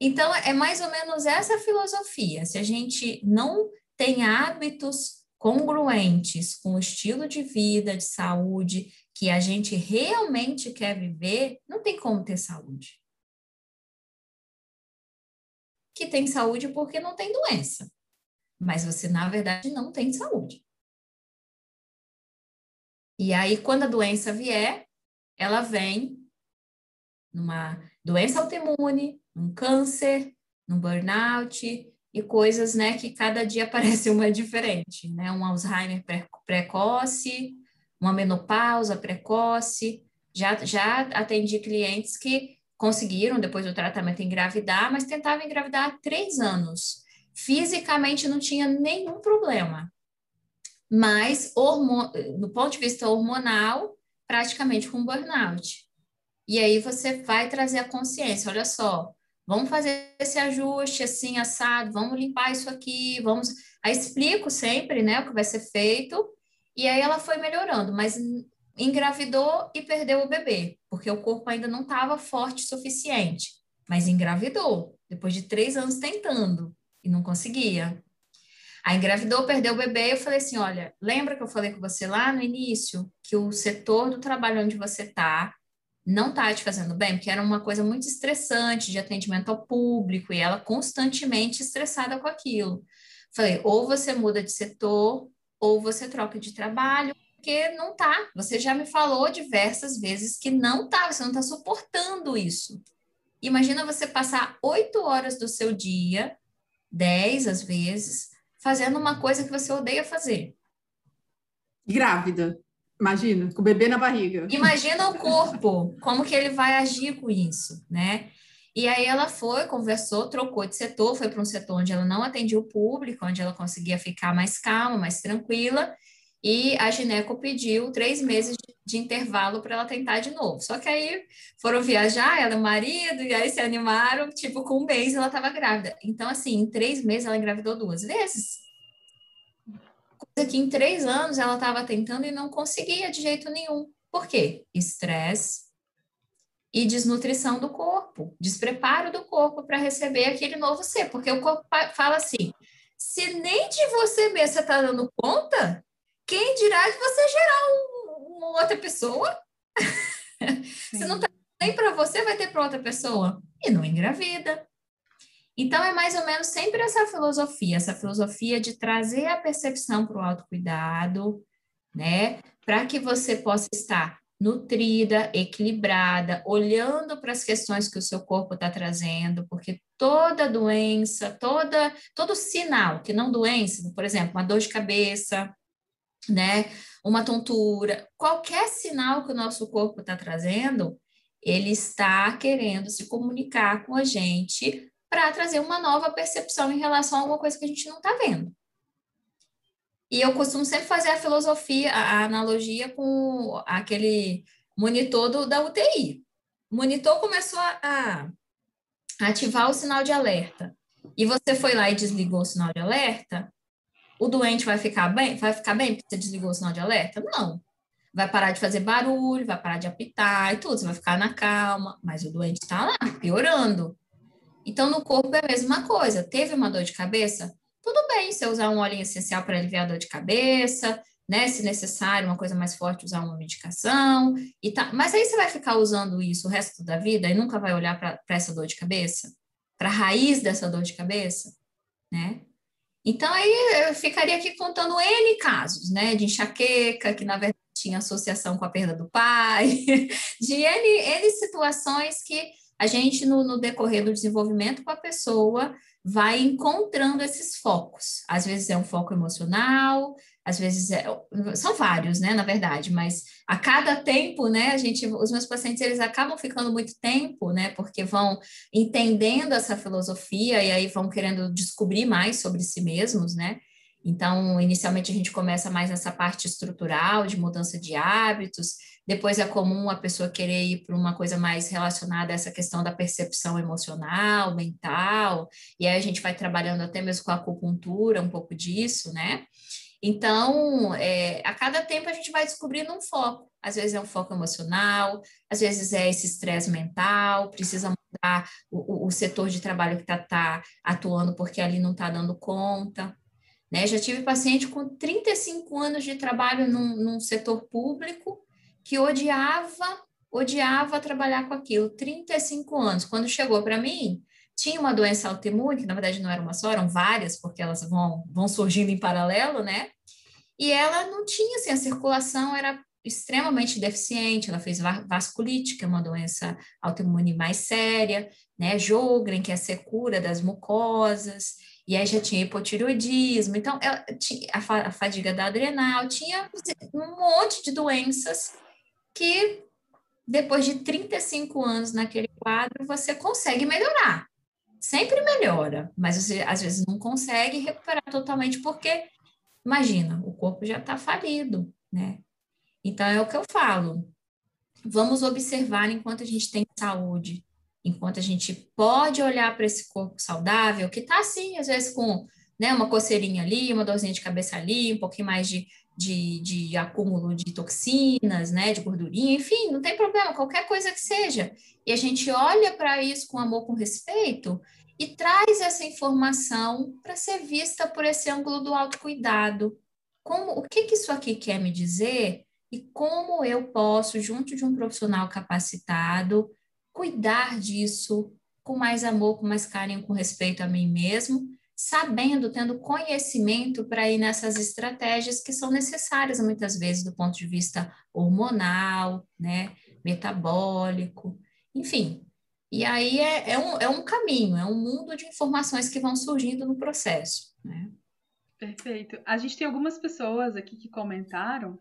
Então, é mais ou menos essa filosofia. Se a gente não tem hábitos congruentes com o estilo de vida, de saúde que a gente realmente quer viver, não tem como ter saúde. Que tem saúde porque não tem doença. Mas você, na verdade, não tem saúde. E aí, quando a doença vier, ela vem numa doença autoimune, num câncer, num burnout e coisas, né, que cada dia parece uma diferente, né? Um Alzheimer precoce, uma menopausa precoce. Já, já atendi clientes que conseguiram, depois do tratamento, engravidar, mas tentavam engravidar há três anos. Fisicamente não tinha nenhum problema, mas do ponto de vista hormonal, praticamente com burnout. E aí você vai trazer a consciência, olha só, vamos fazer esse ajuste assim, assado, vamos limpar isso aqui, vamos... Aí explico sempre, né, o que vai ser feito, e aí ela foi melhorando, mas engravidou e perdeu o bebê, porque o corpo ainda não estava forte o suficiente, mas engravidou, depois de três anos tentando, e não conseguia. Aí engravidou, perdeu o bebê, eu falei assim, olha, lembra que eu falei com você lá no início que o setor do trabalho onde você está não está te fazendo bem, porque era uma coisa muito estressante de atendimento ao público e ela constantemente estressada com aquilo. Falei, ou você muda de setor, ou você troca de trabalho, porque não tá. Você já me falou diversas vezes que não tá, você não está suportando isso. Imagina você passar oito horas do seu dia, dez às vezes, fazendo uma coisa que você odeia fazer. Grávida, imagina, com o bebê na barriga. Imagina o corpo, como que ele vai agir com isso, né? E aí ela foi, conversou, trocou de setor, foi para um setor onde ela não atendia o público, onde ela conseguia ficar mais calma, mais tranquila, e a gineco pediu três meses de, de intervalo para ela tentar de novo. Só que aí foram viajar, ela e o marido, e aí se animaram, tipo, com um mês ela estava grávida. Então, assim, em três meses ela engravidou duas vezes. Coisa que em três anos ela estava tentando e não conseguia de jeito nenhum. Por quê? Estresse e desnutrição do corpo, despreparo do corpo para receber aquele novo ser, porque o corpo fala assim: Se nem de você mesmo você está dando conta, quem dirá de você gerar um, uma outra pessoa? Se não está nem para você, vai ter para outra pessoa. E não engravida. Então, é mais ou menos sempre essa filosofia, essa filosofia de trazer a percepção para o autocuidado, né? Para que você possa estar nutrida, equilibrada, olhando para as questões que o seu corpo está trazendo, porque toda doença, toda, todo sinal, que não doença, por exemplo, uma dor de cabeça, né, uma tontura, qualquer sinal que o nosso corpo está trazendo, ele está querendo se comunicar com a gente para trazer uma nova percepção em relação a alguma coisa que a gente não está vendo. E eu costumo sempre fazer a filosofia, a analogia com aquele monitor do, da UTI. O monitor começou a, a ativar o sinal de alerta. E você foi lá e desligou o sinal de alerta, o doente vai ficar bem? Vai ficar bem porque você desligou o sinal de alerta? Não. Vai parar de fazer barulho, vai parar de apitar e tudo, você vai ficar na calma, mas o doente está lá, piorando. Então, no corpo é a mesma coisa. Teve uma dor de cabeça? tudo bem você usar um óleo essencial para aliviar a dor de cabeça, né? Se necessário, uma coisa mais forte, usar uma medicação e tá. Mas aí você vai ficar usando isso o resto da vida e nunca vai olhar para essa dor de cabeça, para a raiz dessa dor de cabeça, né? Então aí eu ficaria aqui contando N casos, né? De enxaqueca, que na verdade tinha associação com a perda do pai, de N, N situações que a gente, no, no decorrer do desenvolvimento com a pessoa, vai encontrando esses focos. Às vezes é um foco emocional, às vezes é, são vários, né, na verdade, mas a cada tempo, né, a gente, os meus pacientes eles acabam ficando muito tempo, né, porque vão entendendo essa filosofia e aí vão querendo descobrir mais sobre si mesmos, né? Então, inicialmente a gente começa mais nessa parte estrutural de mudança de hábitos, depois é comum a pessoa querer ir para uma coisa mais relacionada a essa questão da percepção emocional, mental, e aí a gente vai trabalhando até mesmo com a acupuntura, um pouco disso, né? Então, é, a cada tempo a gente vai descobrindo um foco. Às vezes é um foco emocional, às vezes é esse estresse mental, precisa mudar o, o, setor de trabalho que está tá atuando porque ali não está dando conta. Né? Já tive paciente com 35 anos de trabalho num, num setor público que odiava, odiava trabalhar com aquilo, 35 anos. Quando chegou para mim, tinha uma doença autoimune, que na verdade não era uma só, eram várias, porque elas vão, vão surgindo em paralelo, né? E ela não tinha, assim, a circulação era extremamente deficiente, ela fez vasculite, que é uma doença autoimune mais séria, né? Jogren, que é a secura das mucosas, e aí já tinha hipotireoidismo, então ela, a, fadiga da adrenal, tinha um monte de doenças que depois de 35 anos naquele quadro, você consegue melhorar. Sempre melhora, mas você às vezes não consegue recuperar totalmente, porque, imagina, o corpo já está falido, né? Então, é o que eu falo. Vamos observar enquanto a gente tem saúde, enquanto a gente pode olhar para esse corpo saudável, que está assim, às vezes com né, uma coceirinha ali, uma dorzinha de cabeça ali, um pouquinho mais de de, de acúmulo de toxinas, né, de gordurinha, enfim, não tem problema, qualquer coisa que seja. E a gente olha para isso com amor, com respeito e traz essa informação para ser vista por esse ângulo do autocuidado. Como, o que, que isso aqui quer me dizer e como eu posso, junto de um profissional capacitado, cuidar disso com mais amor, com mais carinho, com respeito a mim mesmo sabendo, tendo conhecimento para ir nessas estratégias que são necessárias muitas vezes do ponto de vista hormonal, né, metabólico, enfim. E aí é, é, um, é um caminho, é um mundo de informações que vão surgindo no processo, né? Perfeito. A gente tem algumas pessoas aqui que comentaram.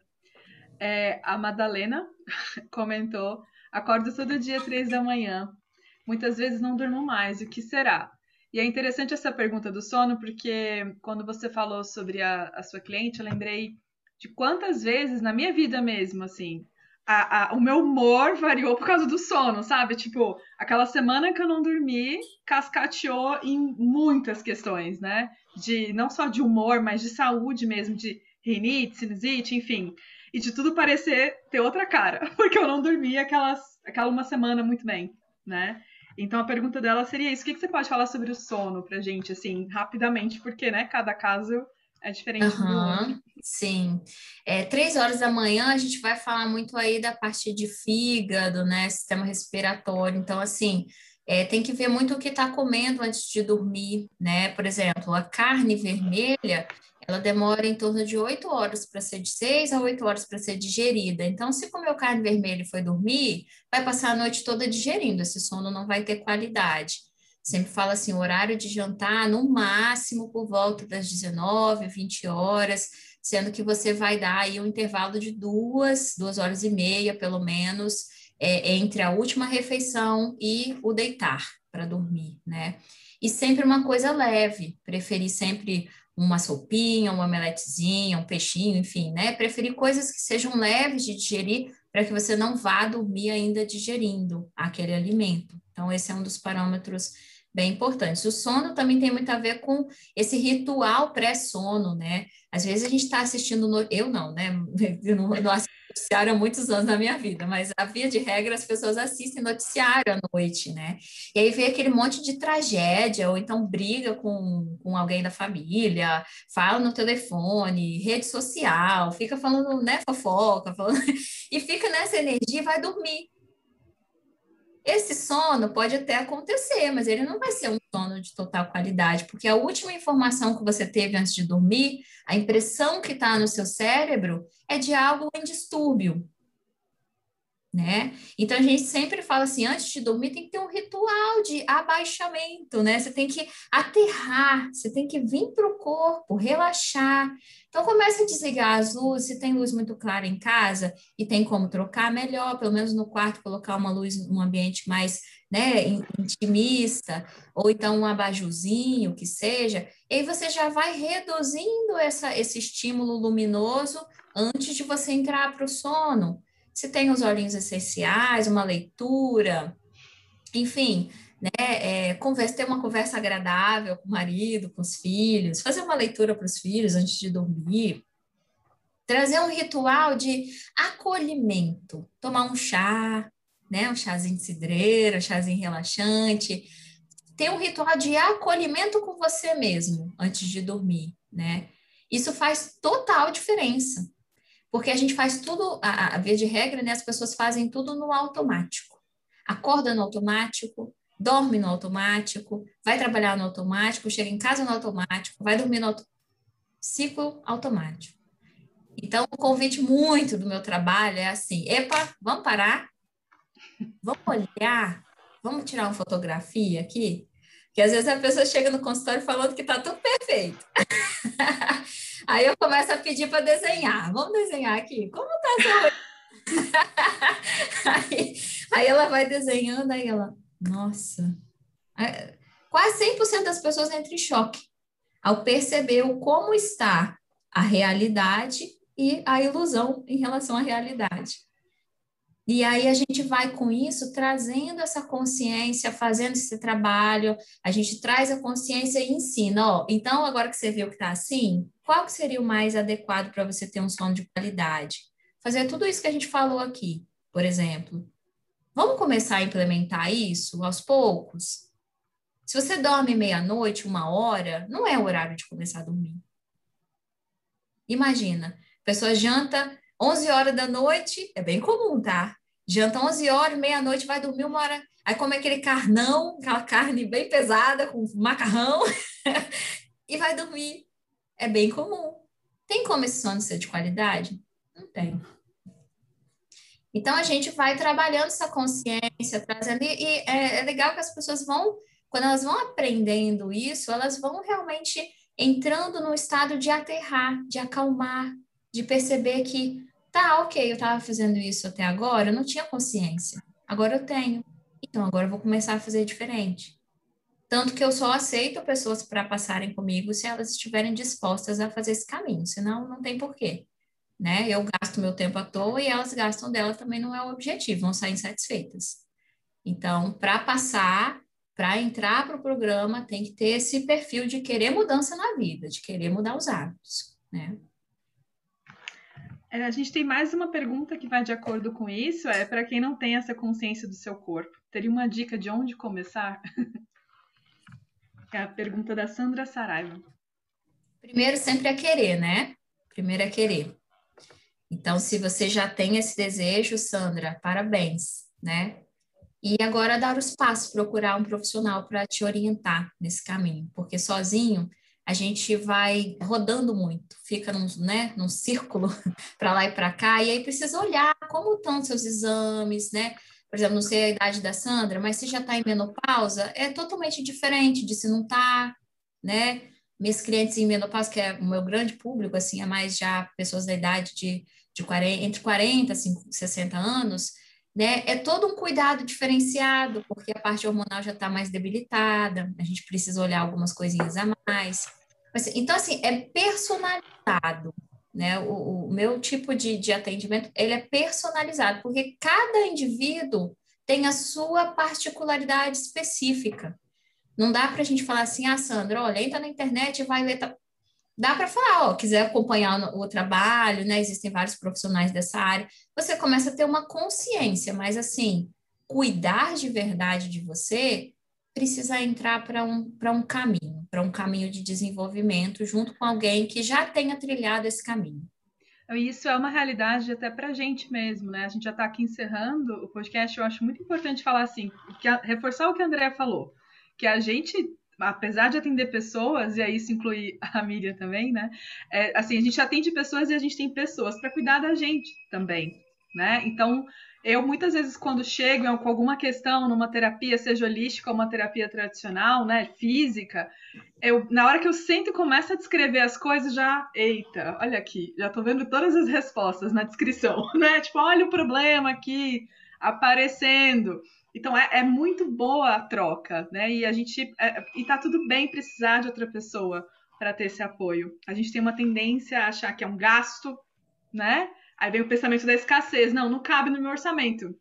É, a Madalena comentou: acordo todo dia três da manhã. Muitas vezes não durmo mais. O que será? E é interessante essa pergunta do sono, porque quando você falou sobre a, a sua cliente, eu lembrei de quantas vezes na minha vida mesmo, assim, a, a, o meu humor variou por causa do sono, sabe? Tipo, aquela semana que eu não dormi cascateou em muitas questões, né? De não só de humor, mas de saúde mesmo, de rinite, sinusite, enfim. E de tudo parecer ter outra cara, porque eu não dormi aquelas, aquela uma semana muito bem, né? Então a pergunta dela seria isso: o que, que você pode falar sobre o sono pra gente, assim, rapidamente, porque, né, cada caso é diferente uhum, do outro. Sim. É, três horas da manhã a gente vai falar muito aí da parte de fígado, né? Sistema respiratório. Então, assim, é, tem que ver muito o que está comendo antes de dormir, né? Por exemplo, a carne vermelha, ela demora em torno de oito horas para ser de seis a oito horas para ser digerida. Então, se comeu carne vermelha e foi dormir, vai passar a noite toda digerindo, esse sono não vai ter qualidade. Sempre fala assim, horário de jantar no máximo por volta das 19, 20 horas, sendo que você vai dar aí um intervalo de duas, duas horas e meia, pelo menos, é, entre a última refeição e o deitar para dormir, né? E sempre uma coisa leve, preferir sempre uma sopinha, uma omeletezinha, um peixinho, enfim, né? Preferir coisas que sejam leves de digerir para que você não vá dormir ainda digerindo aquele alimento. Então, esse é um dos parâmetros bem importantes. O sono também tem muito a ver com esse ritual pré-sono, né? Às vezes a gente está assistindo, no... eu não, né? Eu não, não assisto noticiário há muitos anos na minha vida, mas a via de regra as pessoas assistem noticiário à noite, né? E aí vê aquele monte de tragédia, ou então briga com, com alguém da família, fala no telefone, rede social, fica falando, né, fofoca, falando... e fica nessa energia e vai dormir. Esse sono pode até acontecer, mas ele não vai ser um sono de total qualidade, porque a última informação que você teve antes de dormir, a impressão que está no seu cérebro é de algo em distúrbio, né? Então a gente sempre fala assim, antes de dormir tem que ter um ritual de abaixamento, né? Você tem que aterrar, você tem que vir para o corpo, relaxar. Então comece a desligar as luzes, se tem luz muito clara em casa e tem como trocar, melhor, pelo menos no quarto, colocar uma luz num ambiente mais né, intimista, ou então um abajurzinho, que seja, e aí você já vai reduzindo essa, esse estímulo luminoso antes de você entrar para o sono. Se tem os olhinhos essenciais, uma leitura, enfim, né, é, conversa, ter uma conversa agradável com o marido, com os filhos, fazer uma leitura para os filhos antes de dormir, trazer um ritual de acolhimento, tomar um chá, né, um chazinho de cidreira, um chazinho relaxante, ter um ritual de acolhimento com você mesmo antes de dormir, né? Isso faz total diferença, porque a gente faz tudo, a, a via de regra, né, as pessoas fazem tudo no automático. Acorda no automático, dorme no automático, vai trabalhar no automático, chega em casa no automático, vai dormir no auto... ciclo automático. Então, o convite muito do meu trabalho é assim: epa, vamos parar, vamos olhar, vamos tirar uma fotografia aqui, que às vezes a pessoa chega no consultório falando que está tudo perfeito. Aí eu começo a pedir para desenhar. Vamos desenhar aqui. Como está essa aí, aí ela vai desenhando, aí ela, nossa, é, quase 100% das pessoas entram em choque ao perceber o como está a realidade e a ilusão em relação à realidade. E aí a gente vai com isso trazendo essa consciência, fazendo esse trabalho, a gente traz a consciência e ensina, ó, então agora que você viu que está assim, qual que seria o mais adequado para você ter um sono de qualidade? Fazer tudo isso que a gente falou aqui, por exemplo. Vamos começar a implementar isso aos poucos? Se você dorme meia-noite, uma hora, não é o horário de começar a dormir. Imagina, a pessoa janta 11 horas da noite, é bem comum, tá? Janta 11 horas, meia-noite, vai dormir uma hora. Aí come aquele carnão, aquela carne bem pesada, com macarrão, e vai dormir. É bem comum. Tem como esse sono ser de qualidade? Não tem. Então, a gente vai trabalhando essa consciência, trazendo. E, é, é legal que as pessoas vão, quando elas vão aprendendo isso, elas vão realmente entrando no estado de aterrar, de acalmar, de perceber que, tá, ok, eu estava fazendo isso até agora, eu não tinha consciência. Agora eu tenho. Então, agora eu vou começar a fazer diferente. Tanto que eu só aceito pessoas para passarem comigo se elas estiverem dispostas a fazer esse caminho, senão não tem porquê né? Eu gasto meu tempo à toa e elas gastam dela também não é o objetivo, vão sair insatisfeitas. Então, para passar, para entrar para o programa, tem que ter esse perfil de querer mudança na vida, de querer mudar os hábitos, né? É, a gente tem mais uma pergunta que vai de acordo com isso. É para quem não tem essa consciência do seu corpo. Teria uma dica de onde começar? é a pergunta da Sandra Saraiva. Primeiro sempre é querer, né? Primeiro é querer. Então, se você já tem esse desejo, Sandra, parabéns, né? E agora dar os passos, procurar um profissional para te orientar nesse caminho, porque sozinho a gente vai rodando muito, fica num, né, num círculo para lá e para cá, e aí precisa olhar como estão seus exames, né? Por exemplo, não sei a idade da Sandra, mas se já está em menopausa, é totalmente diferente de se não está, né? Meus clientes em menopausa, que é o meu grande público, assim, é mais já pessoas da idade de, de 40, entre 40 e 60 anos, né? É todo um cuidado diferenciado, porque a parte hormonal já está mais debilitada, a gente precisa olhar algumas coisinhas a mais. Então, assim, é personalizado, né? O, o meu tipo de, de atendimento, ele é personalizado, porque cada indivíduo tem a sua particularidade específica. Não dá para a gente falar assim, ah, Sandra, olha, entra na internet e vai ler dá para falar, ó, quiser acompanhar o trabalho, né? Existem vários profissionais dessa área. Você começa a ter uma consciência, mas assim, cuidar de verdade de você precisa entrar para um, um caminho, para um caminho de desenvolvimento, junto com alguém que já tenha trilhado esse caminho. Isso é uma realidade até para a gente mesmo, né? A gente já está aqui encerrando o podcast. Eu acho muito importante falar assim, que a, reforçar o que a Andrea falou, que a gente apesar de atender pessoas, e aí isso inclui a Miriam também, né? É, assim, a gente atende pessoas e a gente tem pessoas para cuidar da gente também, né? Então, eu muitas vezes, quando chego com alguma questão numa terapia, seja holística ou uma terapia tradicional, né, física, eu, na hora que eu sento e começo a descrever as coisas, já, eita, olha aqui, já tô vendo todas as respostas na descrição, né? Tipo, olha o problema aqui aparecendo. Então é, é, muito boa a troca, né? E a gente é, e tá tudo bem precisar de outra pessoa para ter esse apoio. A gente tem uma tendência a achar que é um gasto, né? Aí vem o pensamento da escassez, não, não cabe no meu orçamento.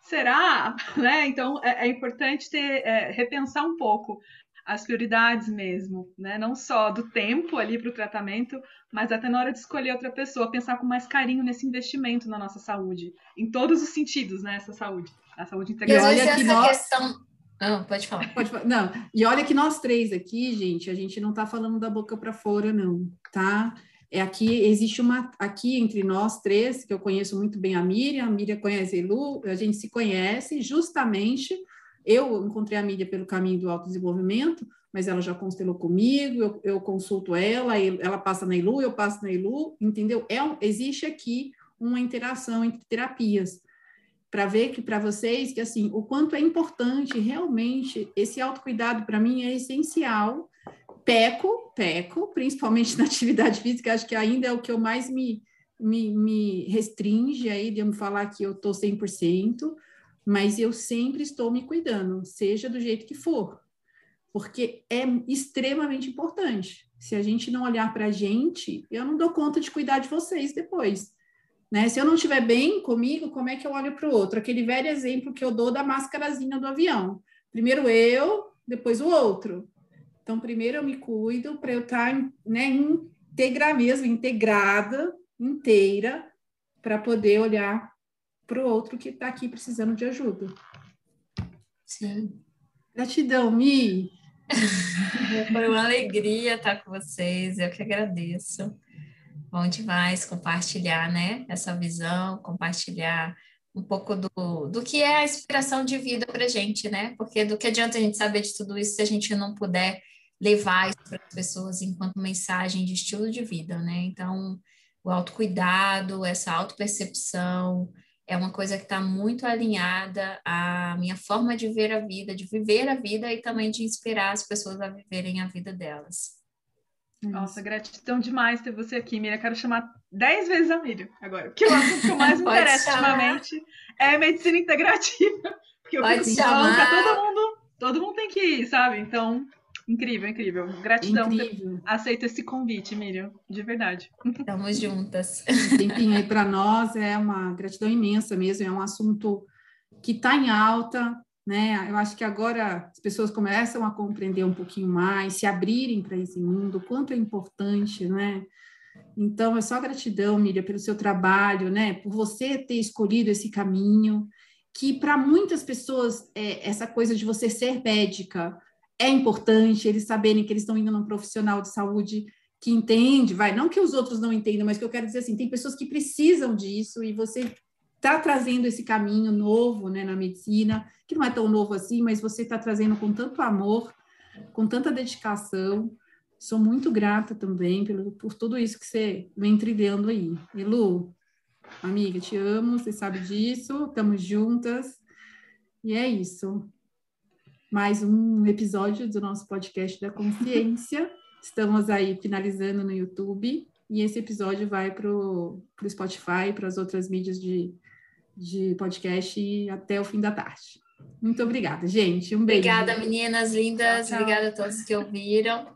Será? Né? Então é, é importante ter é, repensar um pouco as prioridades mesmo, né? Não só do tempo ali para o tratamento, mas até na hora de escolher outra pessoa, pensar com mais carinho nesse investimento na nossa saúde, em todos os sentidos, né? Essa saúde, a saúde integral. E olha que nós... questão... Não, pode falar. Pode falar. Não, e olha que nós três aqui, gente, a gente não está falando da boca para fora, não, tá? É aqui, existe uma, aqui entre nós três, que eu conheço muito bem a Miriam, a Miriam conhece a Elu, a gente se conhece justamente eu encontrei a mídia pelo caminho do autodesenvolvimento, mas ela já constelou comigo, eu, eu consulto ela, ela passa na ILU, eu passo na ILU, entendeu? É existe aqui uma interação entre terapias, para ver que para vocês que assim, o quanto é importante realmente esse autocuidado para mim é essencial. Peco, peco, principalmente na atividade física, acho que ainda é o que eu mais me, me, me restringe aí de eu falar que eu estou 100%, mas eu sempre estou me cuidando, seja do jeito que for, porque é extremamente importante. Se a gente não olhar para a gente, eu não dou conta de cuidar de vocês depois. Né? Se eu não estiver bem comigo, como é que eu olho para o outro? Aquele velho exemplo que eu dou da máscarazinha do avião. Primeiro eu, depois o outro. Então, primeiro eu me cuido para eu estar tá, né, íntegra mesmo, integrada, inteira, para poder olhar para o outro que está aqui precisando de ajuda. Sim. Gratidão, Mi. Foi uma alegria estar com vocês, eu que agradeço. Bom demais compartilhar, né, essa visão, compartilhar um pouco do, do que é a inspiração de vida para a gente, né? Porque do que adianta a gente saber de tudo isso se a gente não puder levar isso para as pessoas enquanto mensagem de estilo de vida, né? Então, o autocuidado, essa autopercepção, é uma coisa que está muito alinhada à minha forma de ver a vida, de viver a vida e também de inspirar as pessoas a viverem a vida delas. Nossa, gratidão demais ter você aqui, Miriam. Quero chamar dez vezes a Miriam agora, porque o assunto que eu mais me interessa ultimamente é medicina integrativa. Porque eu Pode fico para todo mundo, todo mundo tem que ir, sabe? Então, Incrível, incrível. Gratidão incrível. por aceito esse convite, Miriam, de verdade. Estamos juntas. tempinho aí para nós é uma gratidão imensa mesmo, é um assunto que está em alta, né? Eu acho que agora as pessoas começam a compreender um pouquinho mais, se abrirem para esse mundo, o quanto é importante, né? Então, é só gratidão, Miriam, pelo seu trabalho, né? Por você ter escolhido esse caminho, que para muitas pessoas, é, essa coisa de você ser médica é importante, eles saberem que eles estão indo num profissional de saúde que entende, vai, não que os outros não entendam, mas que eu quero dizer assim, tem pessoas que precisam disso e você está trazendo esse caminho novo, né, na medicina, que não é tão novo assim, mas você está trazendo com tanto amor, com tanta dedicação. Sou muito grata também pelo, por tudo isso que você vem trilhando aí. E Lu, amiga, te amo, você sabe disso, estamos juntas. E é isso. Mais um episódio do nosso podcast da consciência. Estamos aí finalizando no YouTube e esse episódio vai para o Spotify, para as outras mídias de, de podcast até o fim da tarde. Muito obrigada, gente. Um beijo. Obrigada, meninas lindas. Tchau, tchau. Obrigada a todos que ouviram.